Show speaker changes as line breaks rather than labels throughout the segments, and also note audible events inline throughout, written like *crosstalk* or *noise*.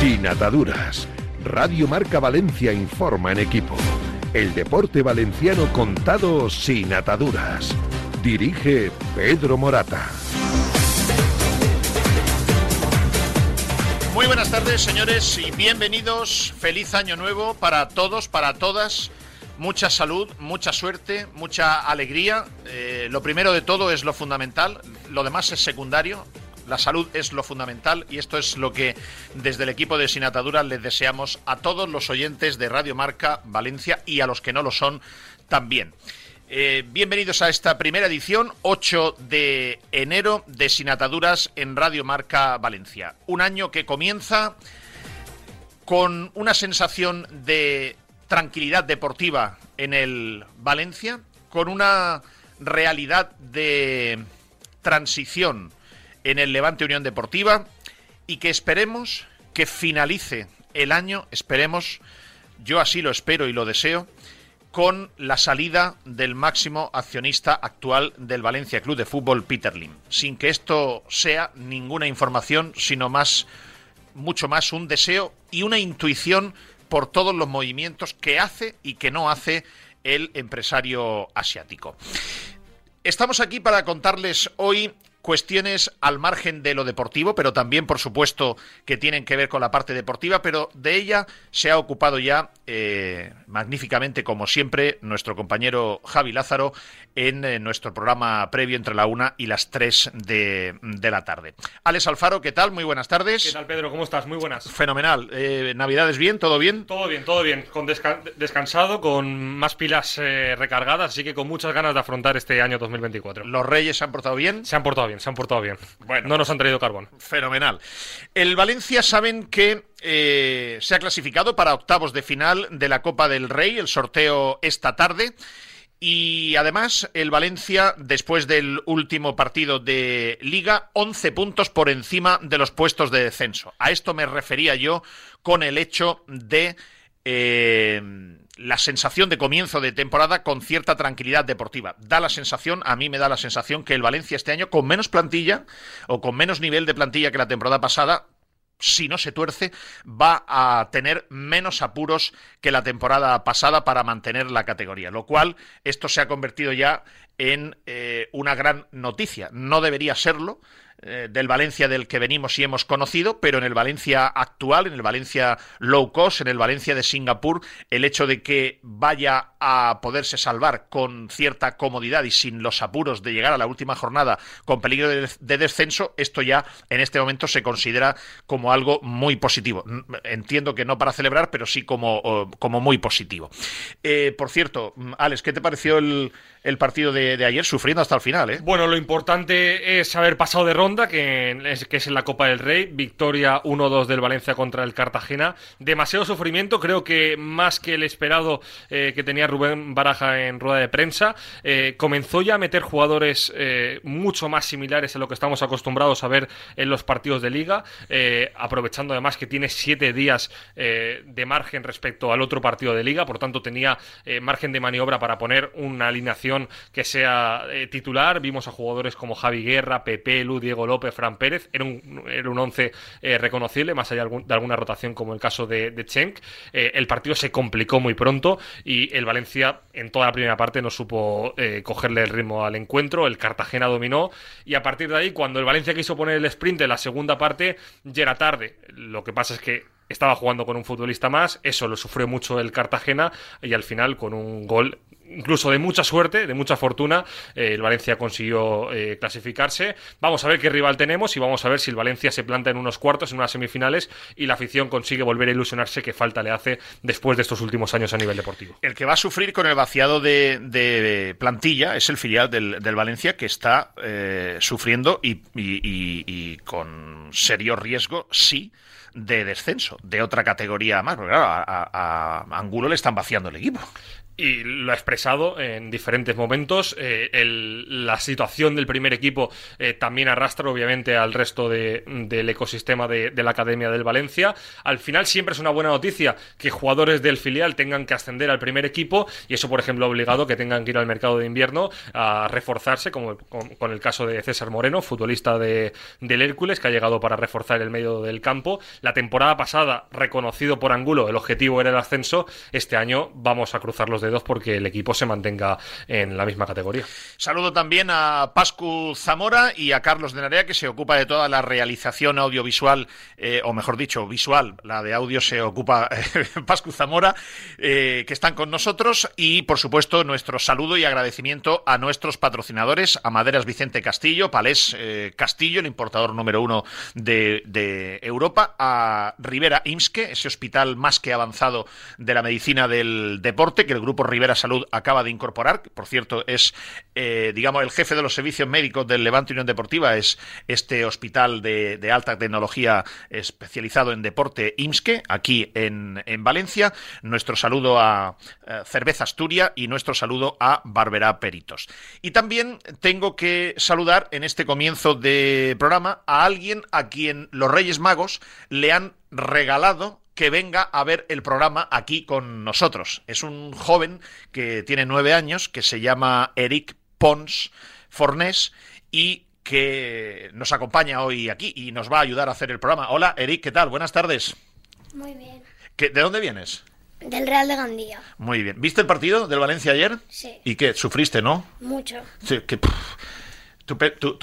Sin ataduras. Radio Marca Valencia informa en equipo. El deporte valenciano contado sin ataduras. Dirige Pedro Morata.
Muy buenas tardes, señores, y bienvenidos. Feliz año nuevo para todos, para todas. Mucha salud, mucha suerte, mucha alegría. Eh, lo primero de todo es lo fundamental, lo demás es secundario. La salud es lo fundamental y esto es lo que desde el equipo de Sin Ataduras les deseamos a todos los oyentes de Radio Marca Valencia y a los que no lo son también. Eh, bienvenidos a esta primera edición, 8 de enero de Sin Ataduras en Radio Marca Valencia. Un año que comienza con una sensación de tranquilidad deportiva en el Valencia, con una realidad de transición en el Levante Unión Deportiva y que esperemos que finalice el año, esperemos, yo así lo espero y lo deseo, con la salida del máximo accionista actual del Valencia Club de Fútbol, Peter Lim. Sin que esto sea ninguna información, sino más, mucho más un deseo y una intuición por todos los movimientos que hace y que no hace el empresario asiático. Estamos aquí para contarles hoy cuestiones al margen de lo deportivo, pero también, por supuesto, que tienen que ver con la parte deportiva, pero de ella se ha ocupado ya eh, magníficamente, como siempre, nuestro compañero Javi Lázaro en eh, nuestro programa previo entre la una y las tres de, la tarde. Alex Alfaro, ¿qué tal? Muy buenas tardes.
¿Qué tal, Pedro? ¿Cómo estás? Muy buenas.
Fenomenal. Eh, ¿Navidades bien? ¿Todo bien?
Todo bien, todo bien. Con descansado, con más pilas recargadas, así que con muchas ganas de afrontar este año 2024.
¿Los Reyes se han portado bien?
Se han portado bien se han portado bien. Bueno, no nos han traído carbón.
Fenomenal. El Valencia saben que eh, se ha clasificado para octavos de final de la Copa del Rey, el sorteo esta tarde. Y además, el Valencia, después del último partido de Liga, 11 puntos por encima de los puestos de descenso. A esto me refería yo con el hecho de eh, la sensación de comienzo de temporada con cierta tranquilidad deportiva. Da la sensación, a mí me da la sensación que el Valencia este año con menos plantilla o con menos nivel de plantilla que la temporada pasada si no se tuerce, va a tener menos apuros que la temporada pasada para mantener la categoría. Lo cual, esto se ha convertido ya en eh, una gran noticia. No debería serlo, eh, del Valencia del que venimos y hemos conocido, pero en el Valencia actual, en el Valencia low cost, en el Valencia de Singapur, el hecho de que vaya a poderse salvar con cierta comodidad y sin los apuros de llegar a la última jornada con peligro de, descenso, esto ya en este momento se considera como algo muy positivo. Entiendo que no para celebrar, pero sí como, como muy positivo. Eh, por cierto, Alex, ¿qué te pareció el, partido de, ayer sufriendo hasta el final. ¿eh?
Bueno, lo importante es haber pasado de ronda, que es, que es en la Copa del Rey. Victoria 1-2 del Valencia contra el Cartagena. Demasiado sufrimiento, creo que más que el esperado eh, que tenía Rubén Baraja en rueda de prensa. Eh, comenzó ya a meter jugadores eh, mucho más similares a lo que estamos acostumbrados a ver en los partidos de liga, aprovechando además que tiene siete días de margen respecto al otro partido de liga, por tanto tenía margen de maniobra para poner una alineación que sea titular. Vimos a jugadores como Javi Guerra, Pepe, Lu, Diego Fran Pérez. Era un, era un once eh, reconocible, más allá de alguna rotación como el caso de, de. Eh, el partido se complicó muy pronto y el Valencia en toda la primera parte no supo cogerle el ritmo al encuentro. El Cartagena dominó y a partir de ahí, cuando el Valencia quiso poner el sprint en la segunda parte, ya era tarde. Lo que pasa es que estaba jugando con un futbolista más, eso lo sufrió mucho el Cartagena y al final con un gol incluso de mucha suerte, de mucha fortuna, eh, el Valencia consiguió eh, clasificarse. Vamos a ver qué rival tenemos y vamos a ver si el Valencia se planta en unos cuartos, en unas semifinales y la afición consigue volver a ilusionarse que falta le hace después de estos últimos años a nivel deportivo.
El que va a sufrir con el vaciado de, plantilla es el filial del, Valencia que está eh, sufriendo y, y con serio riesgo, sí de descenso, de otra categoría más. Porque claro, a, Angulo le están vaciando el equipo.
Y lo ha expresado en diferentes momentos. Eh, la situación del primer equipo eh, también arrastra, obviamente, al resto del ecosistema de, la Academia del Valencia. Al final, siempre es una buena noticia que jugadores del filial tengan que ascender al primer equipo y eso, por ejemplo, ha obligado que tengan que ir al mercado de invierno a reforzarse, como con, el caso de César Moreno, futbolista de, del Hércules, que ha llegado para reforzar el medio del campo. La temporada pasada, reconocido por Angulo, el objetivo era el ascenso. Este año vamos a cruzar los dedos porque el equipo se mantenga en la misma categoría.
Saludo también a Pascu Zamora y a Carlos de Narea, que se ocupa de toda la realización audiovisual, eh, o mejor dicho, visual. La de audio se ocupa eh, *laughs* Pascu Zamora, eh, que están con nosotros. Y, por supuesto, nuestro saludo y agradecimiento a nuestros patrocinadores, a Maderas Vicente Castillo, Palés Castillo, el importador número uno de, de Europa, a Rivera Imske, ese hospital más que avanzado de la medicina del deporte, que el grupo Rivera Salud acaba de incorporar, por cierto, es, eh, digamos, el jefe de los servicios médicos del Levante Unión Deportiva, es este hospital de, alta tecnología especializado en deporte IMSKE, aquí en, Valencia. Nuestro saludo a eh, Cerveza Asturia y nuestro saludo a Barberá Peritos. Y también tengo que saludar en este comienzo de programa a alguien a quien los Reyes Magos le han regalado que venga a ver el programa aquí con nosotros. Es un joven que tiene nueve años, que se llama Eric Pons Fornés y que nos acompaña hoy aquí y nos va a ayudar a hacer el programa. Hola, Eric, ¿qué tal? Buenas tardes.
Muy bien.
¿De dónde vienes?
Del Real de Gandía.
Muy bien. ¿Viste el partido del Valencia ayer?
Sí.
¿Y qué? ¿Sufriste, no?
Mucho.
Sí, que... ¿Tú,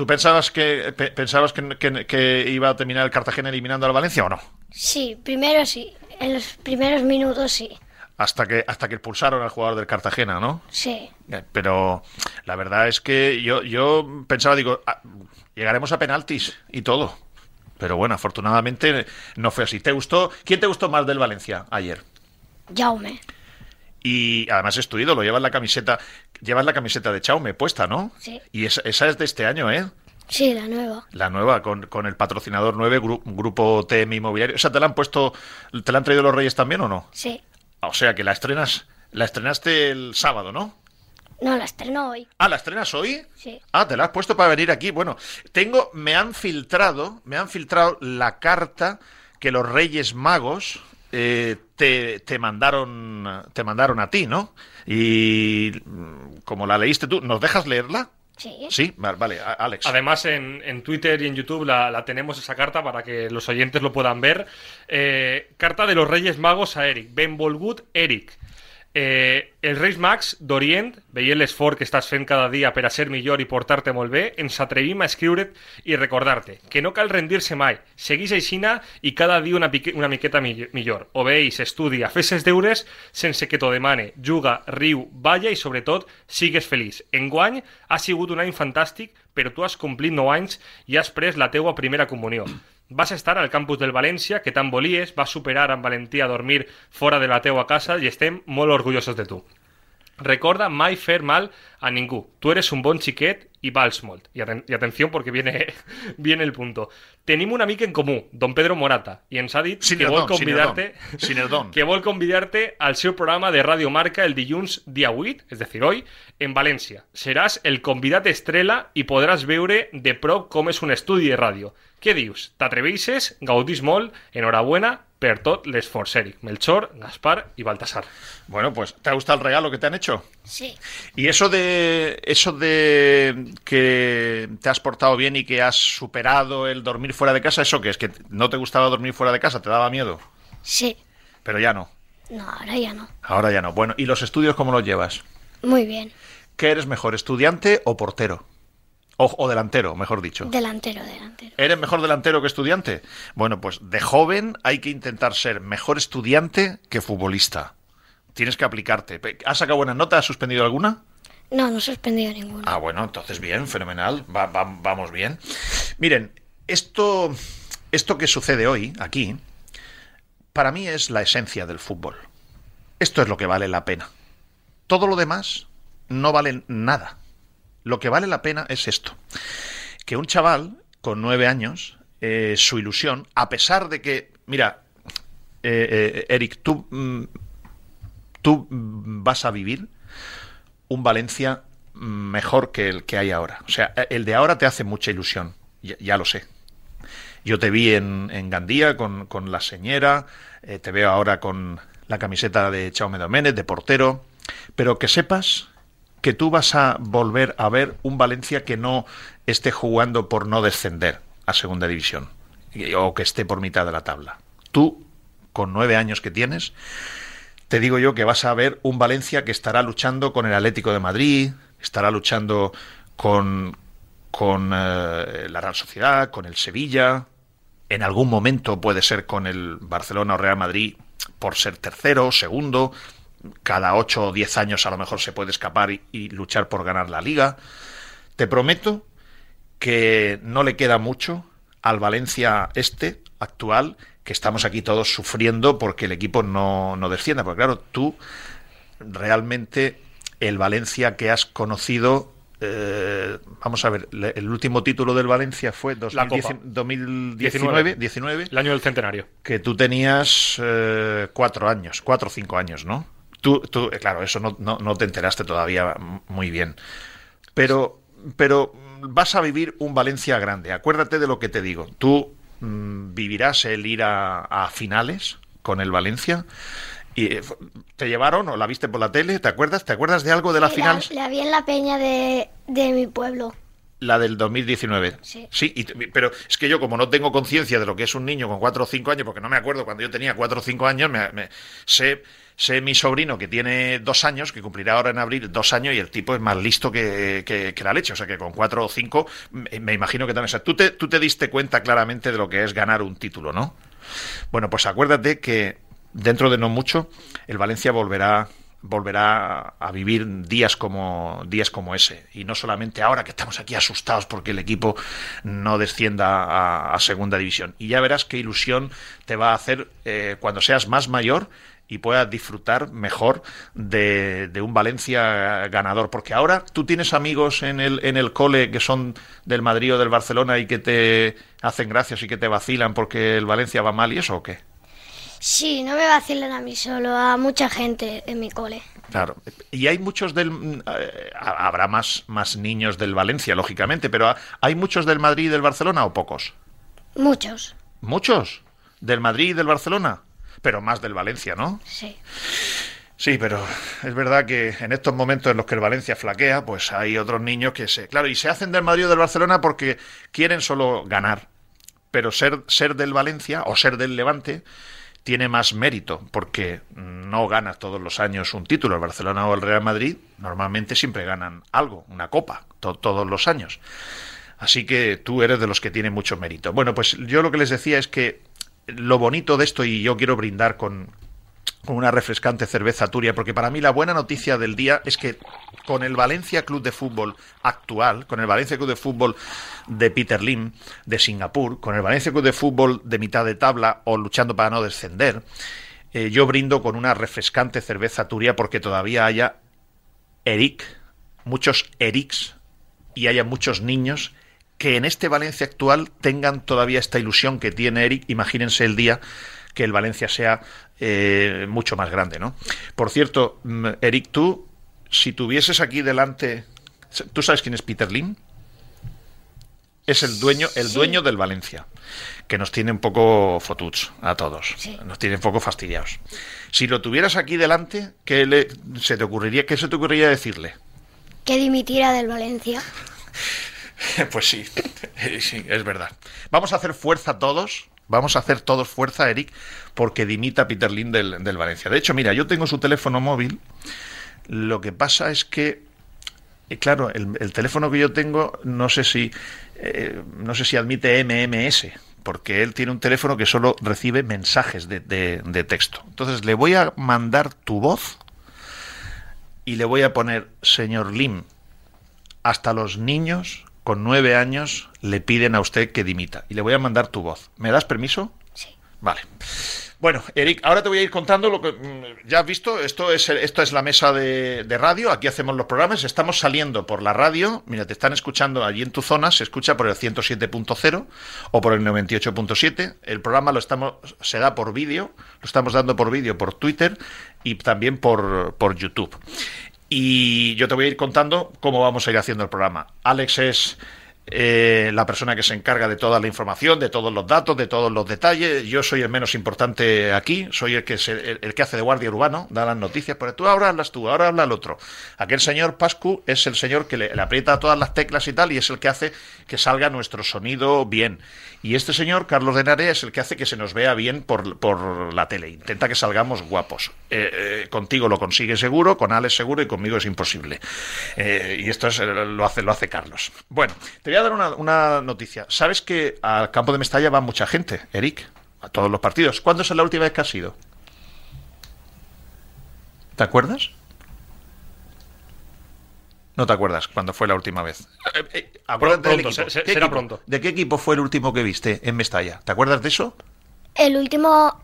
pensabas, que, pensabas que, iba a terminar el Cartagena eliminando al Valencia o no?
Sí, primero sí. En los primeros minutos sí.
Hasta que, hasta que expulsaron al jugador del Cartagena, ¿no?
Sí.
Pero la verdad es que yo, yo pensaba, digo, ah, llegaremos a penaltis y todo. Pero bueno, afortunadamente no fue así. ¿Te gustó? ¿Quién te gustó más del Valencia ayer?
Jaume.
Y además es tu ídolo, llevas la camiseta, llevas la camiseta de Chaume puesta, ¿no?
Sí.
Y esa, es de este año, ¿eh?
Sí, la nueva.
La nueva, con, con el patrocinador 9, Grupo TM Inmobiliario. O sea, ¿te la han puesto, te la han traído los Reyes también o no?
Sí.
O sea, que la estrenas, la estrenaste el sábado, ¿no?
No, la estreno hoy.
Ah, ¿la estrenas hoy?
Sí.
Ah, te la has puesto para venir aquí. Bueno, tengo, me han filtrado, me han filtrado la carta que los Reyes Magos eh, te, mandaron, te mandaron a ti, ¿no? Y mm, como la leíste tú, ¿nos dejas leerla?
Sí.
Sí, vale, Alex.
Además, en, Twitter y en YouTube la, tenemos esa carta para que los oyentes lo puedan ver. Eh, carta de los Reyes Magos a Eric. Ben Volgut, Eric. Eh, el Reis Max d'Orient veia l'esforç que estàs fent cada dia per a ser millor i portar-te molt bé, ens atrevim a escriure't i recordar-te que no cal rendir-se mai, segueix aixina i cada dia una, una miqueta millor. Obeeix, estudia, fes els deures sense que t'ho demane, juga, riu, balla i sobretot sigues feliç. Enguany ha sigut un any fantàstic, però tu has complit 9 anys i has pres la teua primera comunió. Vas estar al campus del València, que tant volies, vas superar amb valentia dormir fora de la teua casa i estem molt orgullosos de tu. Recorda mai fer mal a ningú. Tu eres un bon xiquet i vals molt. I, aten i atenció perquè viene, *laughs* viene el punto. Tenim un amic en comú, don Pedro Morata, i ens ha dit que vol convidar-te *laughs*
que
vol convidar-te al seu programa de Radio Marca el dilluns dia 8, és dir, hoy, en València. Seràs el convidat estrella i podràs veure de prop com és un estudi de ràdio. Què dius? T'atreveixes? Gaudís molt? Enhorabuena per tot l'esforç, Eric. Melchor, Gaspar y Baltasar.
Bueno, pues ¿te ha gustado el regalo que te han hecho?
Sí.
Y eso de eso de que te has portado bien y que has superado el dormir fuera de casa, ¿eso qué es? ¿Que no te gustaba dormir fuera de casa? ¿Te daba miedo?
Sí.
Pero ya no.
No, ahora ya no.
Ahora ya no. Bueno, ¿y los estudios cómo los llevas?
Muy bien.
¿Qué eres mejor, estudiante o portero? O, delantero, mejor dicho.
Delantero, delantero.
¿Eres mejor delantero que estudiante? Bueno, pues de joven hay que intentar ser mejor estudiante que futbolista. Tienes que aplicarte. ¿Has sacado buenas notas? ¿Has suspendido alguna?
No, no he suspendido ninguna.
Ah, bueno, entonces bien, fenomenal. vamos bien. Miren, esto, esto que sucede hoy, aquí, para mí es la esencia del fútbol. Esto es lo que vale la pena. Todo lo demás no vale nada. Lo que vale la pena es esto, que un chaval con nueve años, eh, su ilusión, a pesar de que, mira, eh, eh, Eric, tú, mm, tú vas a vivir un Valencia mejor que el que hay ahora. O sea, el de ahora te hace mucha ilusión, ya, lo sé. Yo te vi en, Gandía con, con, la señora, eh, te veo ahora con la camiseta de Chaume Doménez, de portero, pero que sepas que tú vas a volver a ver un Valencia que no esté jugando por no descender a segunda división o que esté por mitad de la tabla. Tú, con nueve años que tienes, te digo yo que vas a ver un Valencia que estará luchando con el Atlético de Madrid, estará luchando con, con eh, la Real Sociedad, con el Sevilla, en algún momento puede ser con el Barcelona o Real Madrid por ser tercero, segundo, cada ocho o diez años a lo mejor se puede escapar y, luchar por ganar la liga. Te prometo que no le queda mucho al Valencia este actual, que estamos aquí todos sufriendo porque el equipo no, no descienda. Porque claro, tú realmente el Valencia que has conocido eh, vamos a ver, el último título del Valencia fue 2019, 19,
el año del centenario.
Que tú tenías eh, cuatro años, cuatro o cinco años, ¿no? Tú, tú eh, claro, eso no, no, te enteraste todavía muy bien. Pero, pero vas a vivir un Valencia grande. Acuérdate de lo que te digo. Tú mm, vivirás el ir a finales con el Valencia ¿Y eh, te llevaron o la viste por la tele? ¿Te acuerdas? ¿Te acuerdas de algo de la final?
La, vi en la peña de, mi pueblo.
La del 2019.
Sí.
Sí, pero es que yo como no tengo conciencia de lo que es un niño con 4 o 5 años, porque no me acuerdo cuando yo tenía 4 o 5 años, me, sé, sé mi sobrino que tiene 2 años, que cumplirá ahora en abril 2 años, y el tipo es más listo que, que, la leche. O sea que con 4 o 5 me, imagino que también... O sea, tú te, tú te diste cuenta claramente de lo que es ganar un título, ¿no? Bueno, pues acuérdate que dentro de no mucho, el Valencia volverá volverá a vivir días como días como ese y no solamente ahora que estamos aquí asustados porque el equipo no descienda a, segunda división y ya verás qué ilusión te va a hacer eh, cuando seas más mayor y puedas disfrutar mejor de, de, un Valencia ganador. Porque ahora tú tienes amigos en el, en el cole que son del Madrid o del Barcelona y que te hacen gracias y que te vacilan porque el Valencia va mal y eso o qué?
Sí, no me vacilan a mí solo, a mucha gente en mi cole.
Claro. Y hay muchos del... Eh, habrá más, más niños del Valencia, lógicamente, pero ¿hay muchos del Madrid y del Barcelona o pocos?
Muchos.
¿Muchos? ¿Del Madrid y del Barcelona? Pero más del Valencia, ¿no?
Sí.
Sí, pero es verdad que en estos momentos en los que el Valencia flaquea, pues hay otros niños que se... Claro, y se hacen del Madrid o del Barcelona porque quieren solo ganar. Pero ser, ser del Valencia o ser del Levante tiene más mérito porque no gana todos los años un título. El Barcelona o el Real Madrid normalmente siempre ganan algo, una copa, todos los años. Así que tú eres de los que tiene mucho mérito. Bueno, pues yo lo que les decía es que lo bonito de esto, y yo quiero brindar con, una refrescante cerveza turia, porque para mí la buena noticia del día es que con el Valencia Club de Fútbol actual, con el Valencia Club de Fútbol de Peter Lim, de Singapur, con el Valencia Club de Fútbol de mitad de tabla o luchando para no descender, eh, yo brindo con una refrescante cerveza turia porque todavía haya Eric, muchos Erics y haya muchos niños que en este Valencia actual tengan todavía esta ilusión que tiene Eric. Imagínense el día que el Valencia sea eh, mucho más grande, ¿no? Por cierto, mm, Eric, tú, si tuvieses aquí delante, ¿tú sabes quién es Peter Lim? Es el dueño, el dueño del Valencia, que nos tiene un poco fotuts a todos, nos tiene un poco fastidiados. Si lo tuvieras aquí delante, ¿qué le, se te ocurriría, qué se te ocurriría decirle?
Que dimitiera del Valencia. *laughs* *laughs*
pues sí, *laughs* sí, es verdad. Vamos a hacer fuerza todos Vamos a hacer todos fuerza, Eric, porque dimita Peter Lin del, Valencia. De hecho, mira, yo tengo su teléfono móvil. Lo que pasa es que, eh, claro, el, teléfono que yo tengo, no sé si, eh, no sé si admite MMS, porque él tiene un teléfono que solo recibe mensajes de, de texto. Entonces le voy a mandar tu voz y le voy a poner, señor Lim, hasta los niños con nueve años le piden a usted que dimita y le voy a mandar tu voz. ¿Me das permiso?
Sí.
Vale. Bueno, Eric, ahora te voy a ir contando lo que mm, ya has visto. Esto es, esto es la mesa de, de radio. Aquí hacemos los programas. Estamos saliendo por la radio. Mira, te están escuchando allí en tu zona. Se escucha por el 107.0 o por el 98.7. El programa lo estamos, se da por vídeo. Lo estamos dando por vídeo por Twitter y también por, por YouTube. Y yo te voy a ir contando cómo vamos a ir haciendo el programa. Alex es eh, la persona que se encarga de toda la información, de todos los datos, de todos los detalles. Yo soy el menos importante aquí, soy el que, se, el, que hace de guardia urbano, da las noticias, pero tú ahora hablas tú, ahora habla el otro. Aquel señor Pascu es el señor que le, aprieta todas las teclas y tal, y es el que hace que salga nuestro sonido bien. Y este señor, Carlos de Narea, es el que hace que se nos vea bien por, por la tele. Intenta que salgamos guapos. Eh, eh, contigo lo consigue seguro, con Alex seguro y conmigo es imposible. Y esto es, lo, hace, lo hace Carlos. Bueno, te voy a dar una, una noticia. ¿Sabes que al campo de Mestalla va mucha gente, Eric? A todos los partidos. ¿Cuándo es la última vez que has ido? ¿Te acuerdas? No te acuerdas cuándo fue la última vez.
Eh, eh, acuérdate pronto, del equipo. Se, será
equipo?
pronto.
¿De qué equipo fue el último que viste en Mestalla? ¿Te acuerdas de eso?
El último.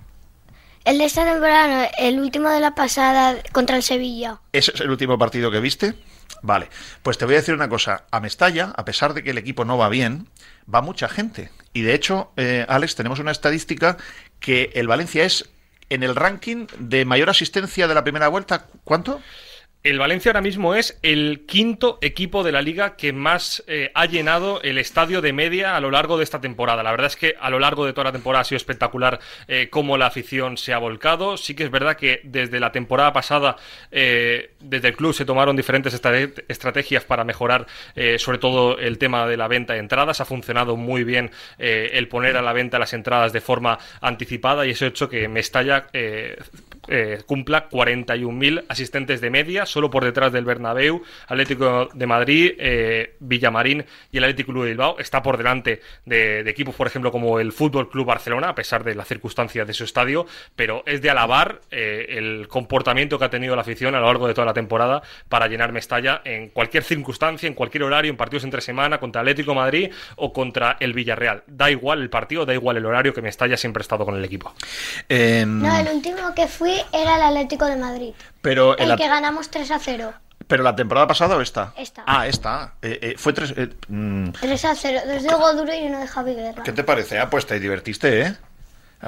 El de esta temporada, el último de la pasada contra el Sevilla.
¿Ese es el último partido que viste? Vale, pues te voy a decir una cosa. A Mestalla, a pesar de que el equipo no va bien, va mucha gente. Y de hecho, eh, Alex, tenemos una estadística que el Valencia es en el ranking de mayor asistencia de la primera vuelta. ¿Cuánto?
El Valencia ahora mismo es el quinto equipo de la liga que más eh, ha llenado el estadio de media a lo largo de esta temporada. La verdad es que a lo largo de toda la temporada ha sido espectacular eh, cómo la afición se ha volcado. Sí que es verdad que desde la temporada pasada, eh, desde el club se tomaron diferentes estrate estrategias para mejorar eh, sobre todo el tema de la venta de entradas. Ha funcionado muy bien el poner a la venta las entradas de forma anticipada y eso ha hecho que Mestalla eh, cumpla 41.000 asistentes de media, solo por detrás del Bernabéu, Atlético de Madrid, eh, Villamarín y el Atlético Club de Bilbao. Está por delante de, de, equipos, por ejemplo, como el Fútbol Club Barcelona, a pesar de las circunstancias de su estadio, pero es de alabar eh, el comportamiento que ha tenido la afición a lo largo de toda la temporada para llenar Mestalla en cualquier circunstancia, en cualquier horario, en partidos entre semana, contra Atlético de Madrid o contra el Villarreal. Da igual el partido, da igual el horario, que Mestalla siempre ha estado con el equipo.
Eh... No, el último que fui era el Atlético de Madrid.
Pero
el, que ganamos 3 a 0.
¿Pero la temporada pasada o esta?
Esta.
Ah, esta. Eh, eh, fue 3 eh,
mm. 3 a 0. Desde Hugo Duro y uno de Javi Guerra.
¿Qué te parece? Ah, pues te divertiste, ¿eh?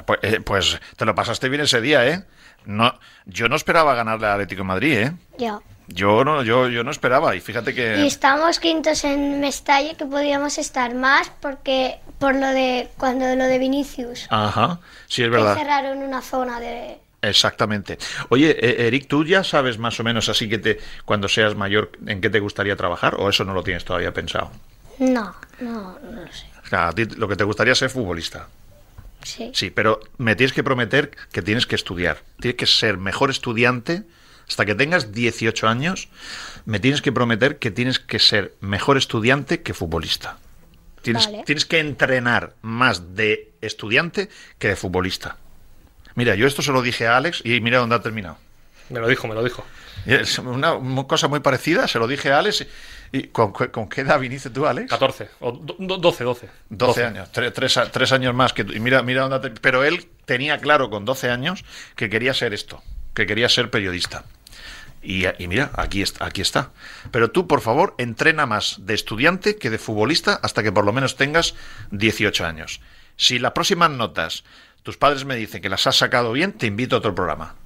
Pues, eh, pues, te lo pasaste bien ese día, ¿eh? No, yo no esperaba ganarle al Atlético de Madrid, ¿eh?
Ya.
Yo no, yo, yo no esperaba y fíjate que...
Y estamos quintos en Mestalla que podíamos estar más porque por lo de cuando lo de Vinicius.
Ajá, sí es verdad.
Que cerraron una zona de...
Exactamente. Oye, eh, Eric, ¿tú ya sabes más o menos así que te, cuando seas mayor en qué te gustaría trabajar o eso no lo tienes todavía pensado?
No, no, no lo sé.
A ti lo que te gustaría es ser futbolista.
Sí.
Sí, pero me tienes que prometer que tienes que estudiar. Tienes que ser mejor estudiante hasta que tengas 18 años. Me tienes que prometer que tienes que ser mejor estudiante que futbolista. Tienes,
Vale.
tienes que entrenar más de estudiante que de futbolista. Mira, yo esto se lo dije a Alex y mira dónde ha terminado.
Me lo dijo, me lo dijo.
Es una, una cosa muy parecida, se lo dije a Alex. ¿Y con, con qué edad viniste tú, Alex?
14, o do, 12, 12.
12 años, tres, tres, tres, años más que tú. Y mira, mira dónde. Te... Pero él tenía claro con 12 años que quería ser esto, que quería ser periodista. Y, y, mira, aquí está, aquí está. Pero tú, por favor, entrena más de estudiante que de futbolista hasta que por lo menos tengas 18 años. Si las próximas notas tus padres me dicen que las has sacado bien, te invito a otro programa.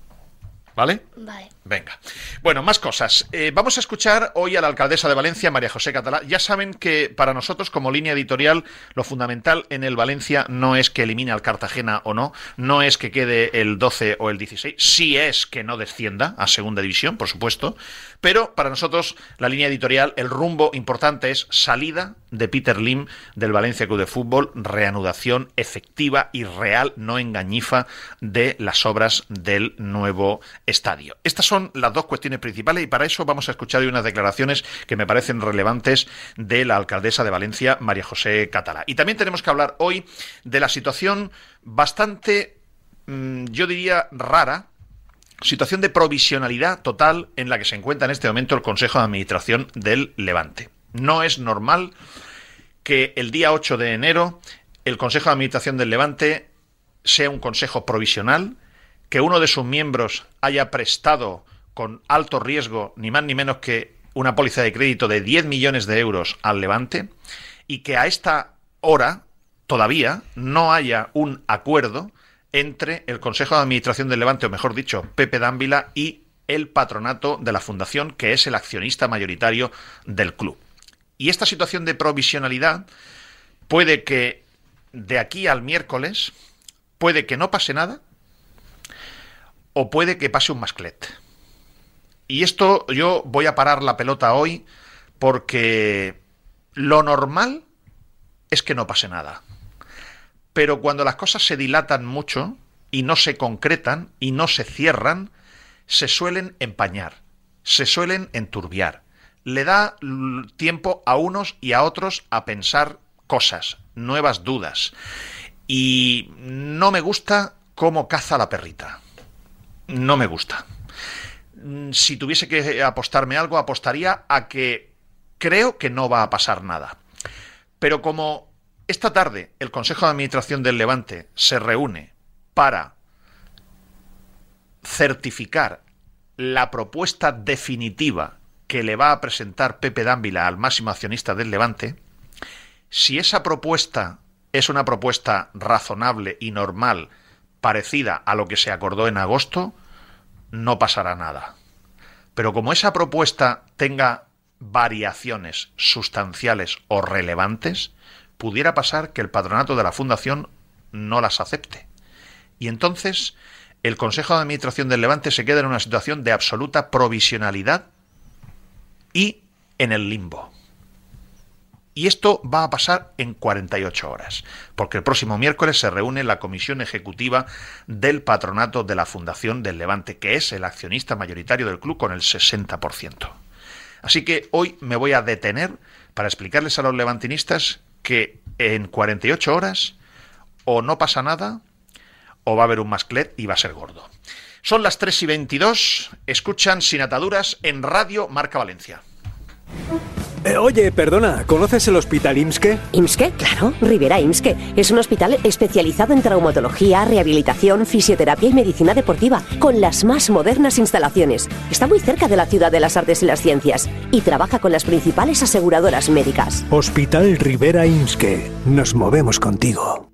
¿Vale?
Vale.
Venga. Bueno, más cosas. Eh, vamos a escuchar hoy a la alcaldesa de Valencia, María José Catalá. Ya saben que para nosotros, como línea editorial, lo fundamental en el Valencia no es que elimine al Cartagena o no, no es que quede el 12 o el 16, sí es que no descienda a segunda división, por supuesto, pero para nosotros la línea editorial, el rumbo importante es salida de Peter Lim del Valencia Club de Fútbol, reanudación efectiva y real, no engañifa, de las obras del nuevo estadio. Estas son las dos cuestiones principales y para eso vamos a escuchar hoy unas declaraciones que me parecen relevantes de la alcaldesa de Valencia, María José Catalá. Y también tenemos que hablar hoy de la situación bastante, mmm, yo diría, rara, situación de provisionalidad total en la que se encuentra en este momento el Consejo de Administración del Levante. No es normal que el día 8 de enero el Consejo de Administración del Levante sea un consejo provisional, que uno de sus miembros haya prestado con alto riesgo, ni más ni menos que una póliza de crédito de 10 millones de euros al Levante, y que a esta hora todavía no haya un acuerdo entre el Consejo de Administración del Levante, o mejor dicho, Pepe Dávila y el patronato de la fundación, que es el accionista mayoritario del club. Y esta situación de provisionalidad puede que de aquí al miércoles, puede que no pase nada, o puede que pase un masclet. Y esto yo voy a parar la pelota hoy porque lo normal es que no pase nada. Pero cuando las cosas se dilatan mucho y no se concretan y no se cierran, se suelen empañar, se suelen enturbiar. Le da tiempo a unos y a otros a pensar cosas, nuevas dudas. Y no me gusta cómo caza la perrita. No me gusta. Si tuviese que apostarme algo, apostaría a que creo que no va a pasar nada. Pero como esta tarde el Consejo de Administración del Levante se reúne para certificar la propuesta definitiva que le va a presentar Pepe Dávila al máximo accionista del Levante, si esa propuesta es una propuesta razonable y normal, parecida a lo que se acordó en agosto, no pasará nada. Pero como esa propuesta tenga variaciones sustanciales o relevantes, pudiera pasar que el patronato de la Fundación no las acepte. Y entonces el Consejo de Administración del Levante se queda en una situación de absoluta provisionalidad y en el limbo. Y esto va a pasar en 48 horas, porque el próximo miércoles se reúne la comisión ejecutiva del patronato de la Fundación del Levante, que es el accionista mayoritario del club con el 60%. Así que hoy me voy a detener para explicarles a los levantinistas que en 48 horas o no pasa nada o va a haber un masclet y va a ser gordo. Son las 3 y 22, escuchan Sin Ataduras en Radio Marca Valencia.
Eh, oye, perdona, ¿conoces el hospital IMSKE?
IMSKE, claro, Rivera IMSKE. Es un hospital especializado en traumatología, rehabilitación, fisioterapia y medicina deportiva, con las más modernas instalaciones. Está muy cerca de la ciudad de las artes y las ciencias y trabaja con las principales aseguradoras médicas.
Hospital Rivera IMSKE. Nos movemos contigo.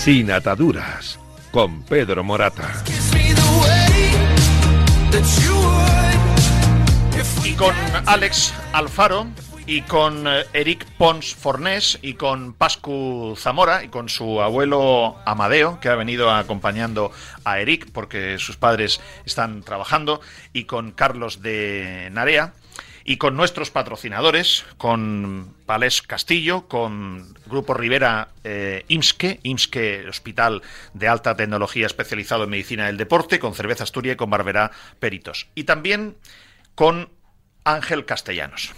Sin ataduras, con Pedro Morata.
Y con Alex Alfaro y con eh, Eric Pons Fornés y con Pascu Zamora y con su abuelo Amadeo, que ha venido acompañando a Eric porque sus padres están trabajando, y con Carlos de Narea y con nuestros patrocinadores, con Palés Castillo, con Grupo Rivera eh, IMSKE, IMSKE Hospital de Alta Tecnología especializado en Medicina del Deporte, con Cerveza Asturia y con Barberá Peritos. Y también con Ángel Castellanos.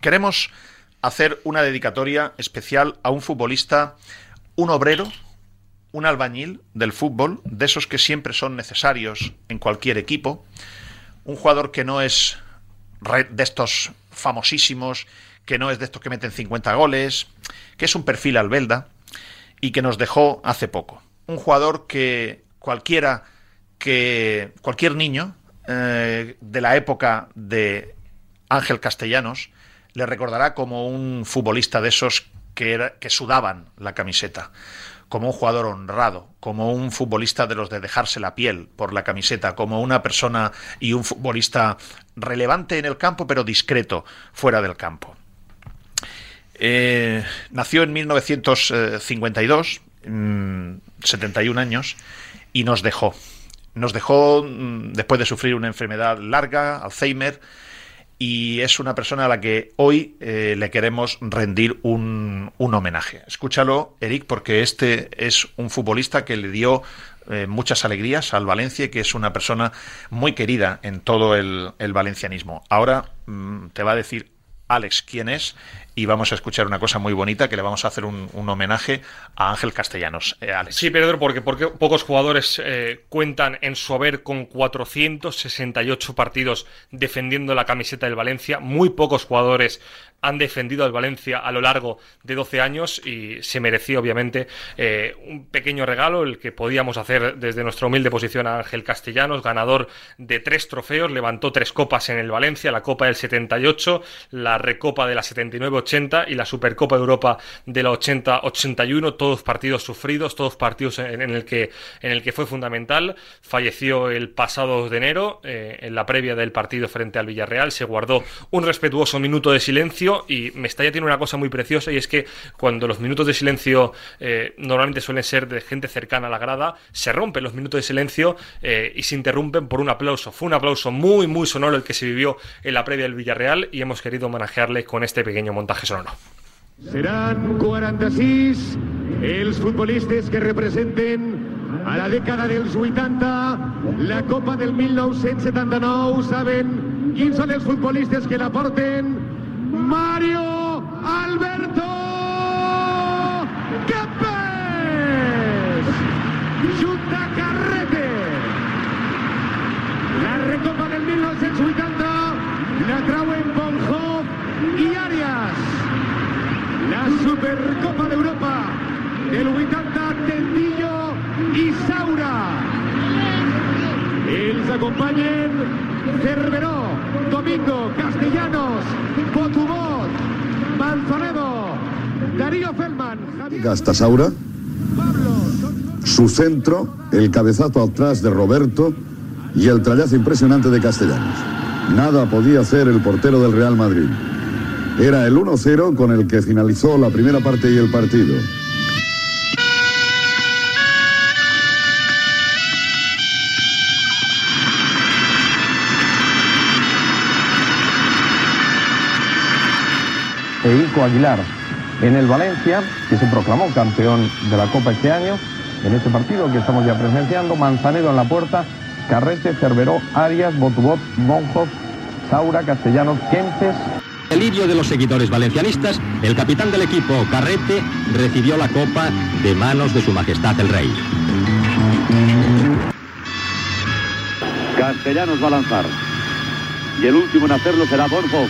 Queremos hacer una dedicatoria especial a un futbolista, un obrero, un albañil del fútbol, de esos que siempre son necesarios en cualquier equipo, un jugador que no es de estos famosísimos, que no es de estos que meten 50 goles, que es un perfil albelda y que nos dejó hace poco. Un jugador que cualquiera que cualquier niño eh, de la época de Ángel Castellanos le recordará como un futbolista de esos que, era, que sudaban la camiseta como un jugador honrado, como un futbolista de los de dejarse la piel por la camiseta, como una persona y un futbolista relevante en el campo, pero discreto fuera del campo. Eh, nació en 1952, 71 mm, años, y nos dejó. Nos dejó mm, después de sufrir una enfermedad larga, Alzheimer, y es una persona a la que hoy eh, le queremos rendir un, un, homenaje. Escúchalo, Eric, porque este es un futbolista que le dio eh, muchas alegrías al Valencia y que es una persona muy querida en todo el, el valencianismo. Ahora mm, te va a decir Alex quién es y vamos a escuchar una cosa muy bonita que le vamos a hacer un, homenaje a Ángel Castellanos. Eh.
Sí, Pedro, porque, porque pocos jugadores eh, cuentan en su haber con 468 partidos defendiendo la camiseta del Valencia. Muy pocos jugadores han defendido al Valencia a lo largo de 12 años y se merecía obviamente eh, un pequeño regalo, el que podíamos hacer desde nuestra humilde posición a Ángel Castellanos, ganador de tres trofeos, levantó tres copas en el Valencia, la Copa del 78, la Recopa de la 79-80 y la Supercopa de Europa de la 80-81, todos partidos sufridos, todos partidos en, el que, en el que fue fundamental. Falleció el pasado 2 de enero, eh, en la previa del partido frente al Villarreal, se guardó un respetuoso minuto de silencio y Mestalla tiene una cosa muy preciosa y es que cuando los minutos de silencio eh, normalmente suelen ser de gente cercana a la grada, se rompen los minutos de silencio eh, y se interrumpen por un aplauso. Fue un aplauso muy, muy sonoro el que se vivió en la previa del Villarreal y hemos querido homenajearle con este pequeño montaje sonoro.
Seran 46 els futbolistes que representen a la dècada dels 80 la Copa del 1979. Saben quins són els futbolistes que la porten? Mario Alberto Kempes Junta Carrete la recopa del 1980 la trauen Bonhoff i Arias la Supercopa d'Europa del 80 Tendillo i Saura els acompanyen Cerveró, Domingo, Castellanos, Potubot, Manzanedo, Darío Feldman.
Hasta Saura. Su centro, el cabezazo atrás de Roberto y el trayazo impresionante de Castellanos. Nada podía hacer el portero del Real Madrid. Era el 1-0 con el que finalizó la primera parte y el partido.
e Aguilar en el Valencia, que se proclamó campeón de la Copa este año. En este partido que estamos ya presenciando, Manzanedo en la puerta, Carrete, Cerveró, Arias, Botubot, Monjos, Saura, Castellanos, Kempes.
Delirio de los seguidores valencianistas, el capitán del equipo, Carrete, recibió la copa de manos de su majestad el rey.
Castellanos va a lanzar. Y el último en hacerlo será Borjo.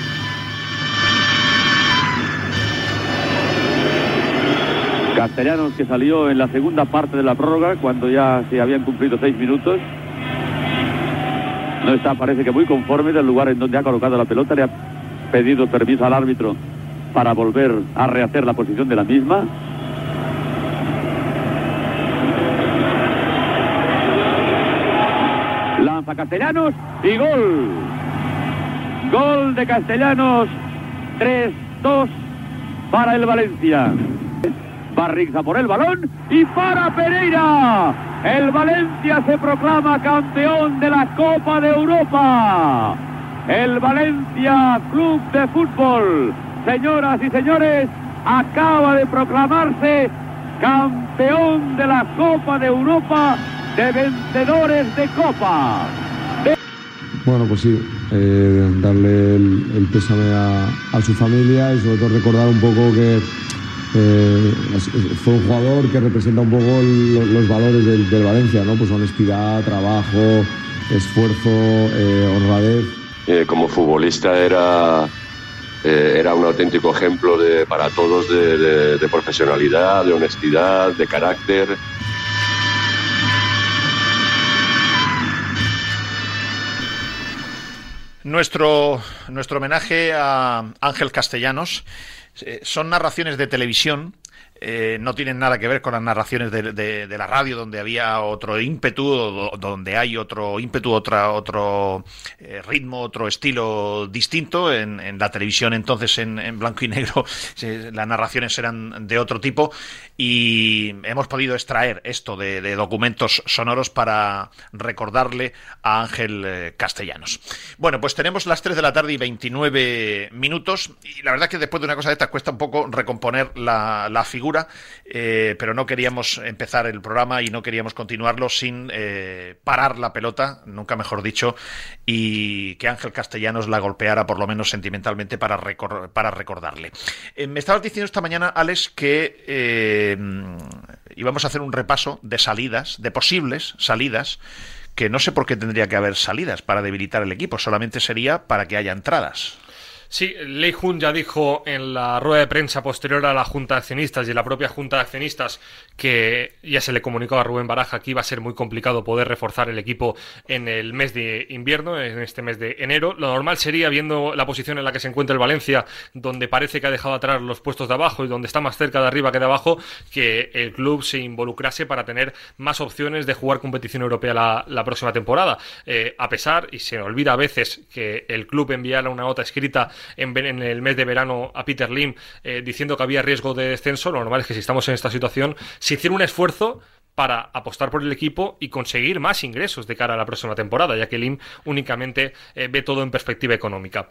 Castellanos que salió en la segunda parte de la prórroga cuando ya se habían cumplido seis minutos. No está, parece que muy conforme del lugar en donde ha colocado la pelota. Pedido permiso al árbitro para volver a rehacer la posición de la misma. Lanza Castellanos y gol. Gol de Castellanos. 3-2 para el Valencia. Barrixa por el balón y para Pereira. El Valencia se proclama campeón de la Copa de Europa. El Valencia Club de Fútbol, señoras y señores, acaba de proclamarse campeón de la Copa de Europa de vencedores de Copa.
Bueno, pues sí, eh, darle el, pésame a, su familia y sobre todo recordar un poco que eh, fue un jugador que representa un poco los valores del, del, Valencia, ¿no? Pues honestidad, trabajo, esfuerzo, eh, honradez.
Eh, como futbolista era, era un auténtico ejemplo de, para todos de, de, profesionalidad, de honestidad, de carácter.
Nuestro, nuestro homenaje a Ángel Castellanos son narraciones de televisión eh, no tienen nada que ver con las narraciones de, la radio, donde había otro ímpetu, donde hay otro ímpetu, otra, otro eh, ritmo, otro estilo distinto. En, la televisión entonces en, blanco y negro *laughs* las narraciones eran de otro tipo y hemos podido extraer esto de, documentos sonoros para recordarle a Ángel eh, Castellanos. Bueno, pues tenemos las 3 de la tarde y 29 minutos y la verdad que después de una cosa de estas cuesta un poco recomponer la, la figura eh, pero no queríamos empezar el programa y no queríamos continuarlo sin eh, parar la pelota, nunca mejor dicho, y que Ángel Castellanos la golpeara por lo menos sentimentalmente para, para recordarle. Eh, me estabas diciendo esta mañana, Alex, que íbamos a hacer un repaso de salidas, de posibles salidas que no sé por qué tendría que haber salidas para debilitar el equipo, solamente sería para que haya entradas.
Sí, Lei Jun ya dijo en la rueda de prensa posterior a la Junta de Accionistas y la propia Junta de Accionistas que ya se le comunicó a Rubén Baraja que iba a ser muy complicado poder reforzar el equipo en el mes de invierno, en este mes de enero. Lo normal sería, viendo la posición en la que se encuentra el Valencia, donde parece que ha dejado atrás los puestos de abajo y donde está más cerca de arriba que de abajo, que el club se involucrase para tener más opciones de jugar competición europea la, próxima temporada. Eh, a pesar, y se olvida a veces, que el club enviara una nota escrita en, el mes de verano a Peter Lim eh, diciendo que había riesgo de descenso, lo normal es que si estamos en esta situación, se hiciera un esfuerzo para apostar por el equipo y conseguir más ingresos de cara a la próxima temporada, ya que Lim únicamente eh, ve todo en perspectiva económica.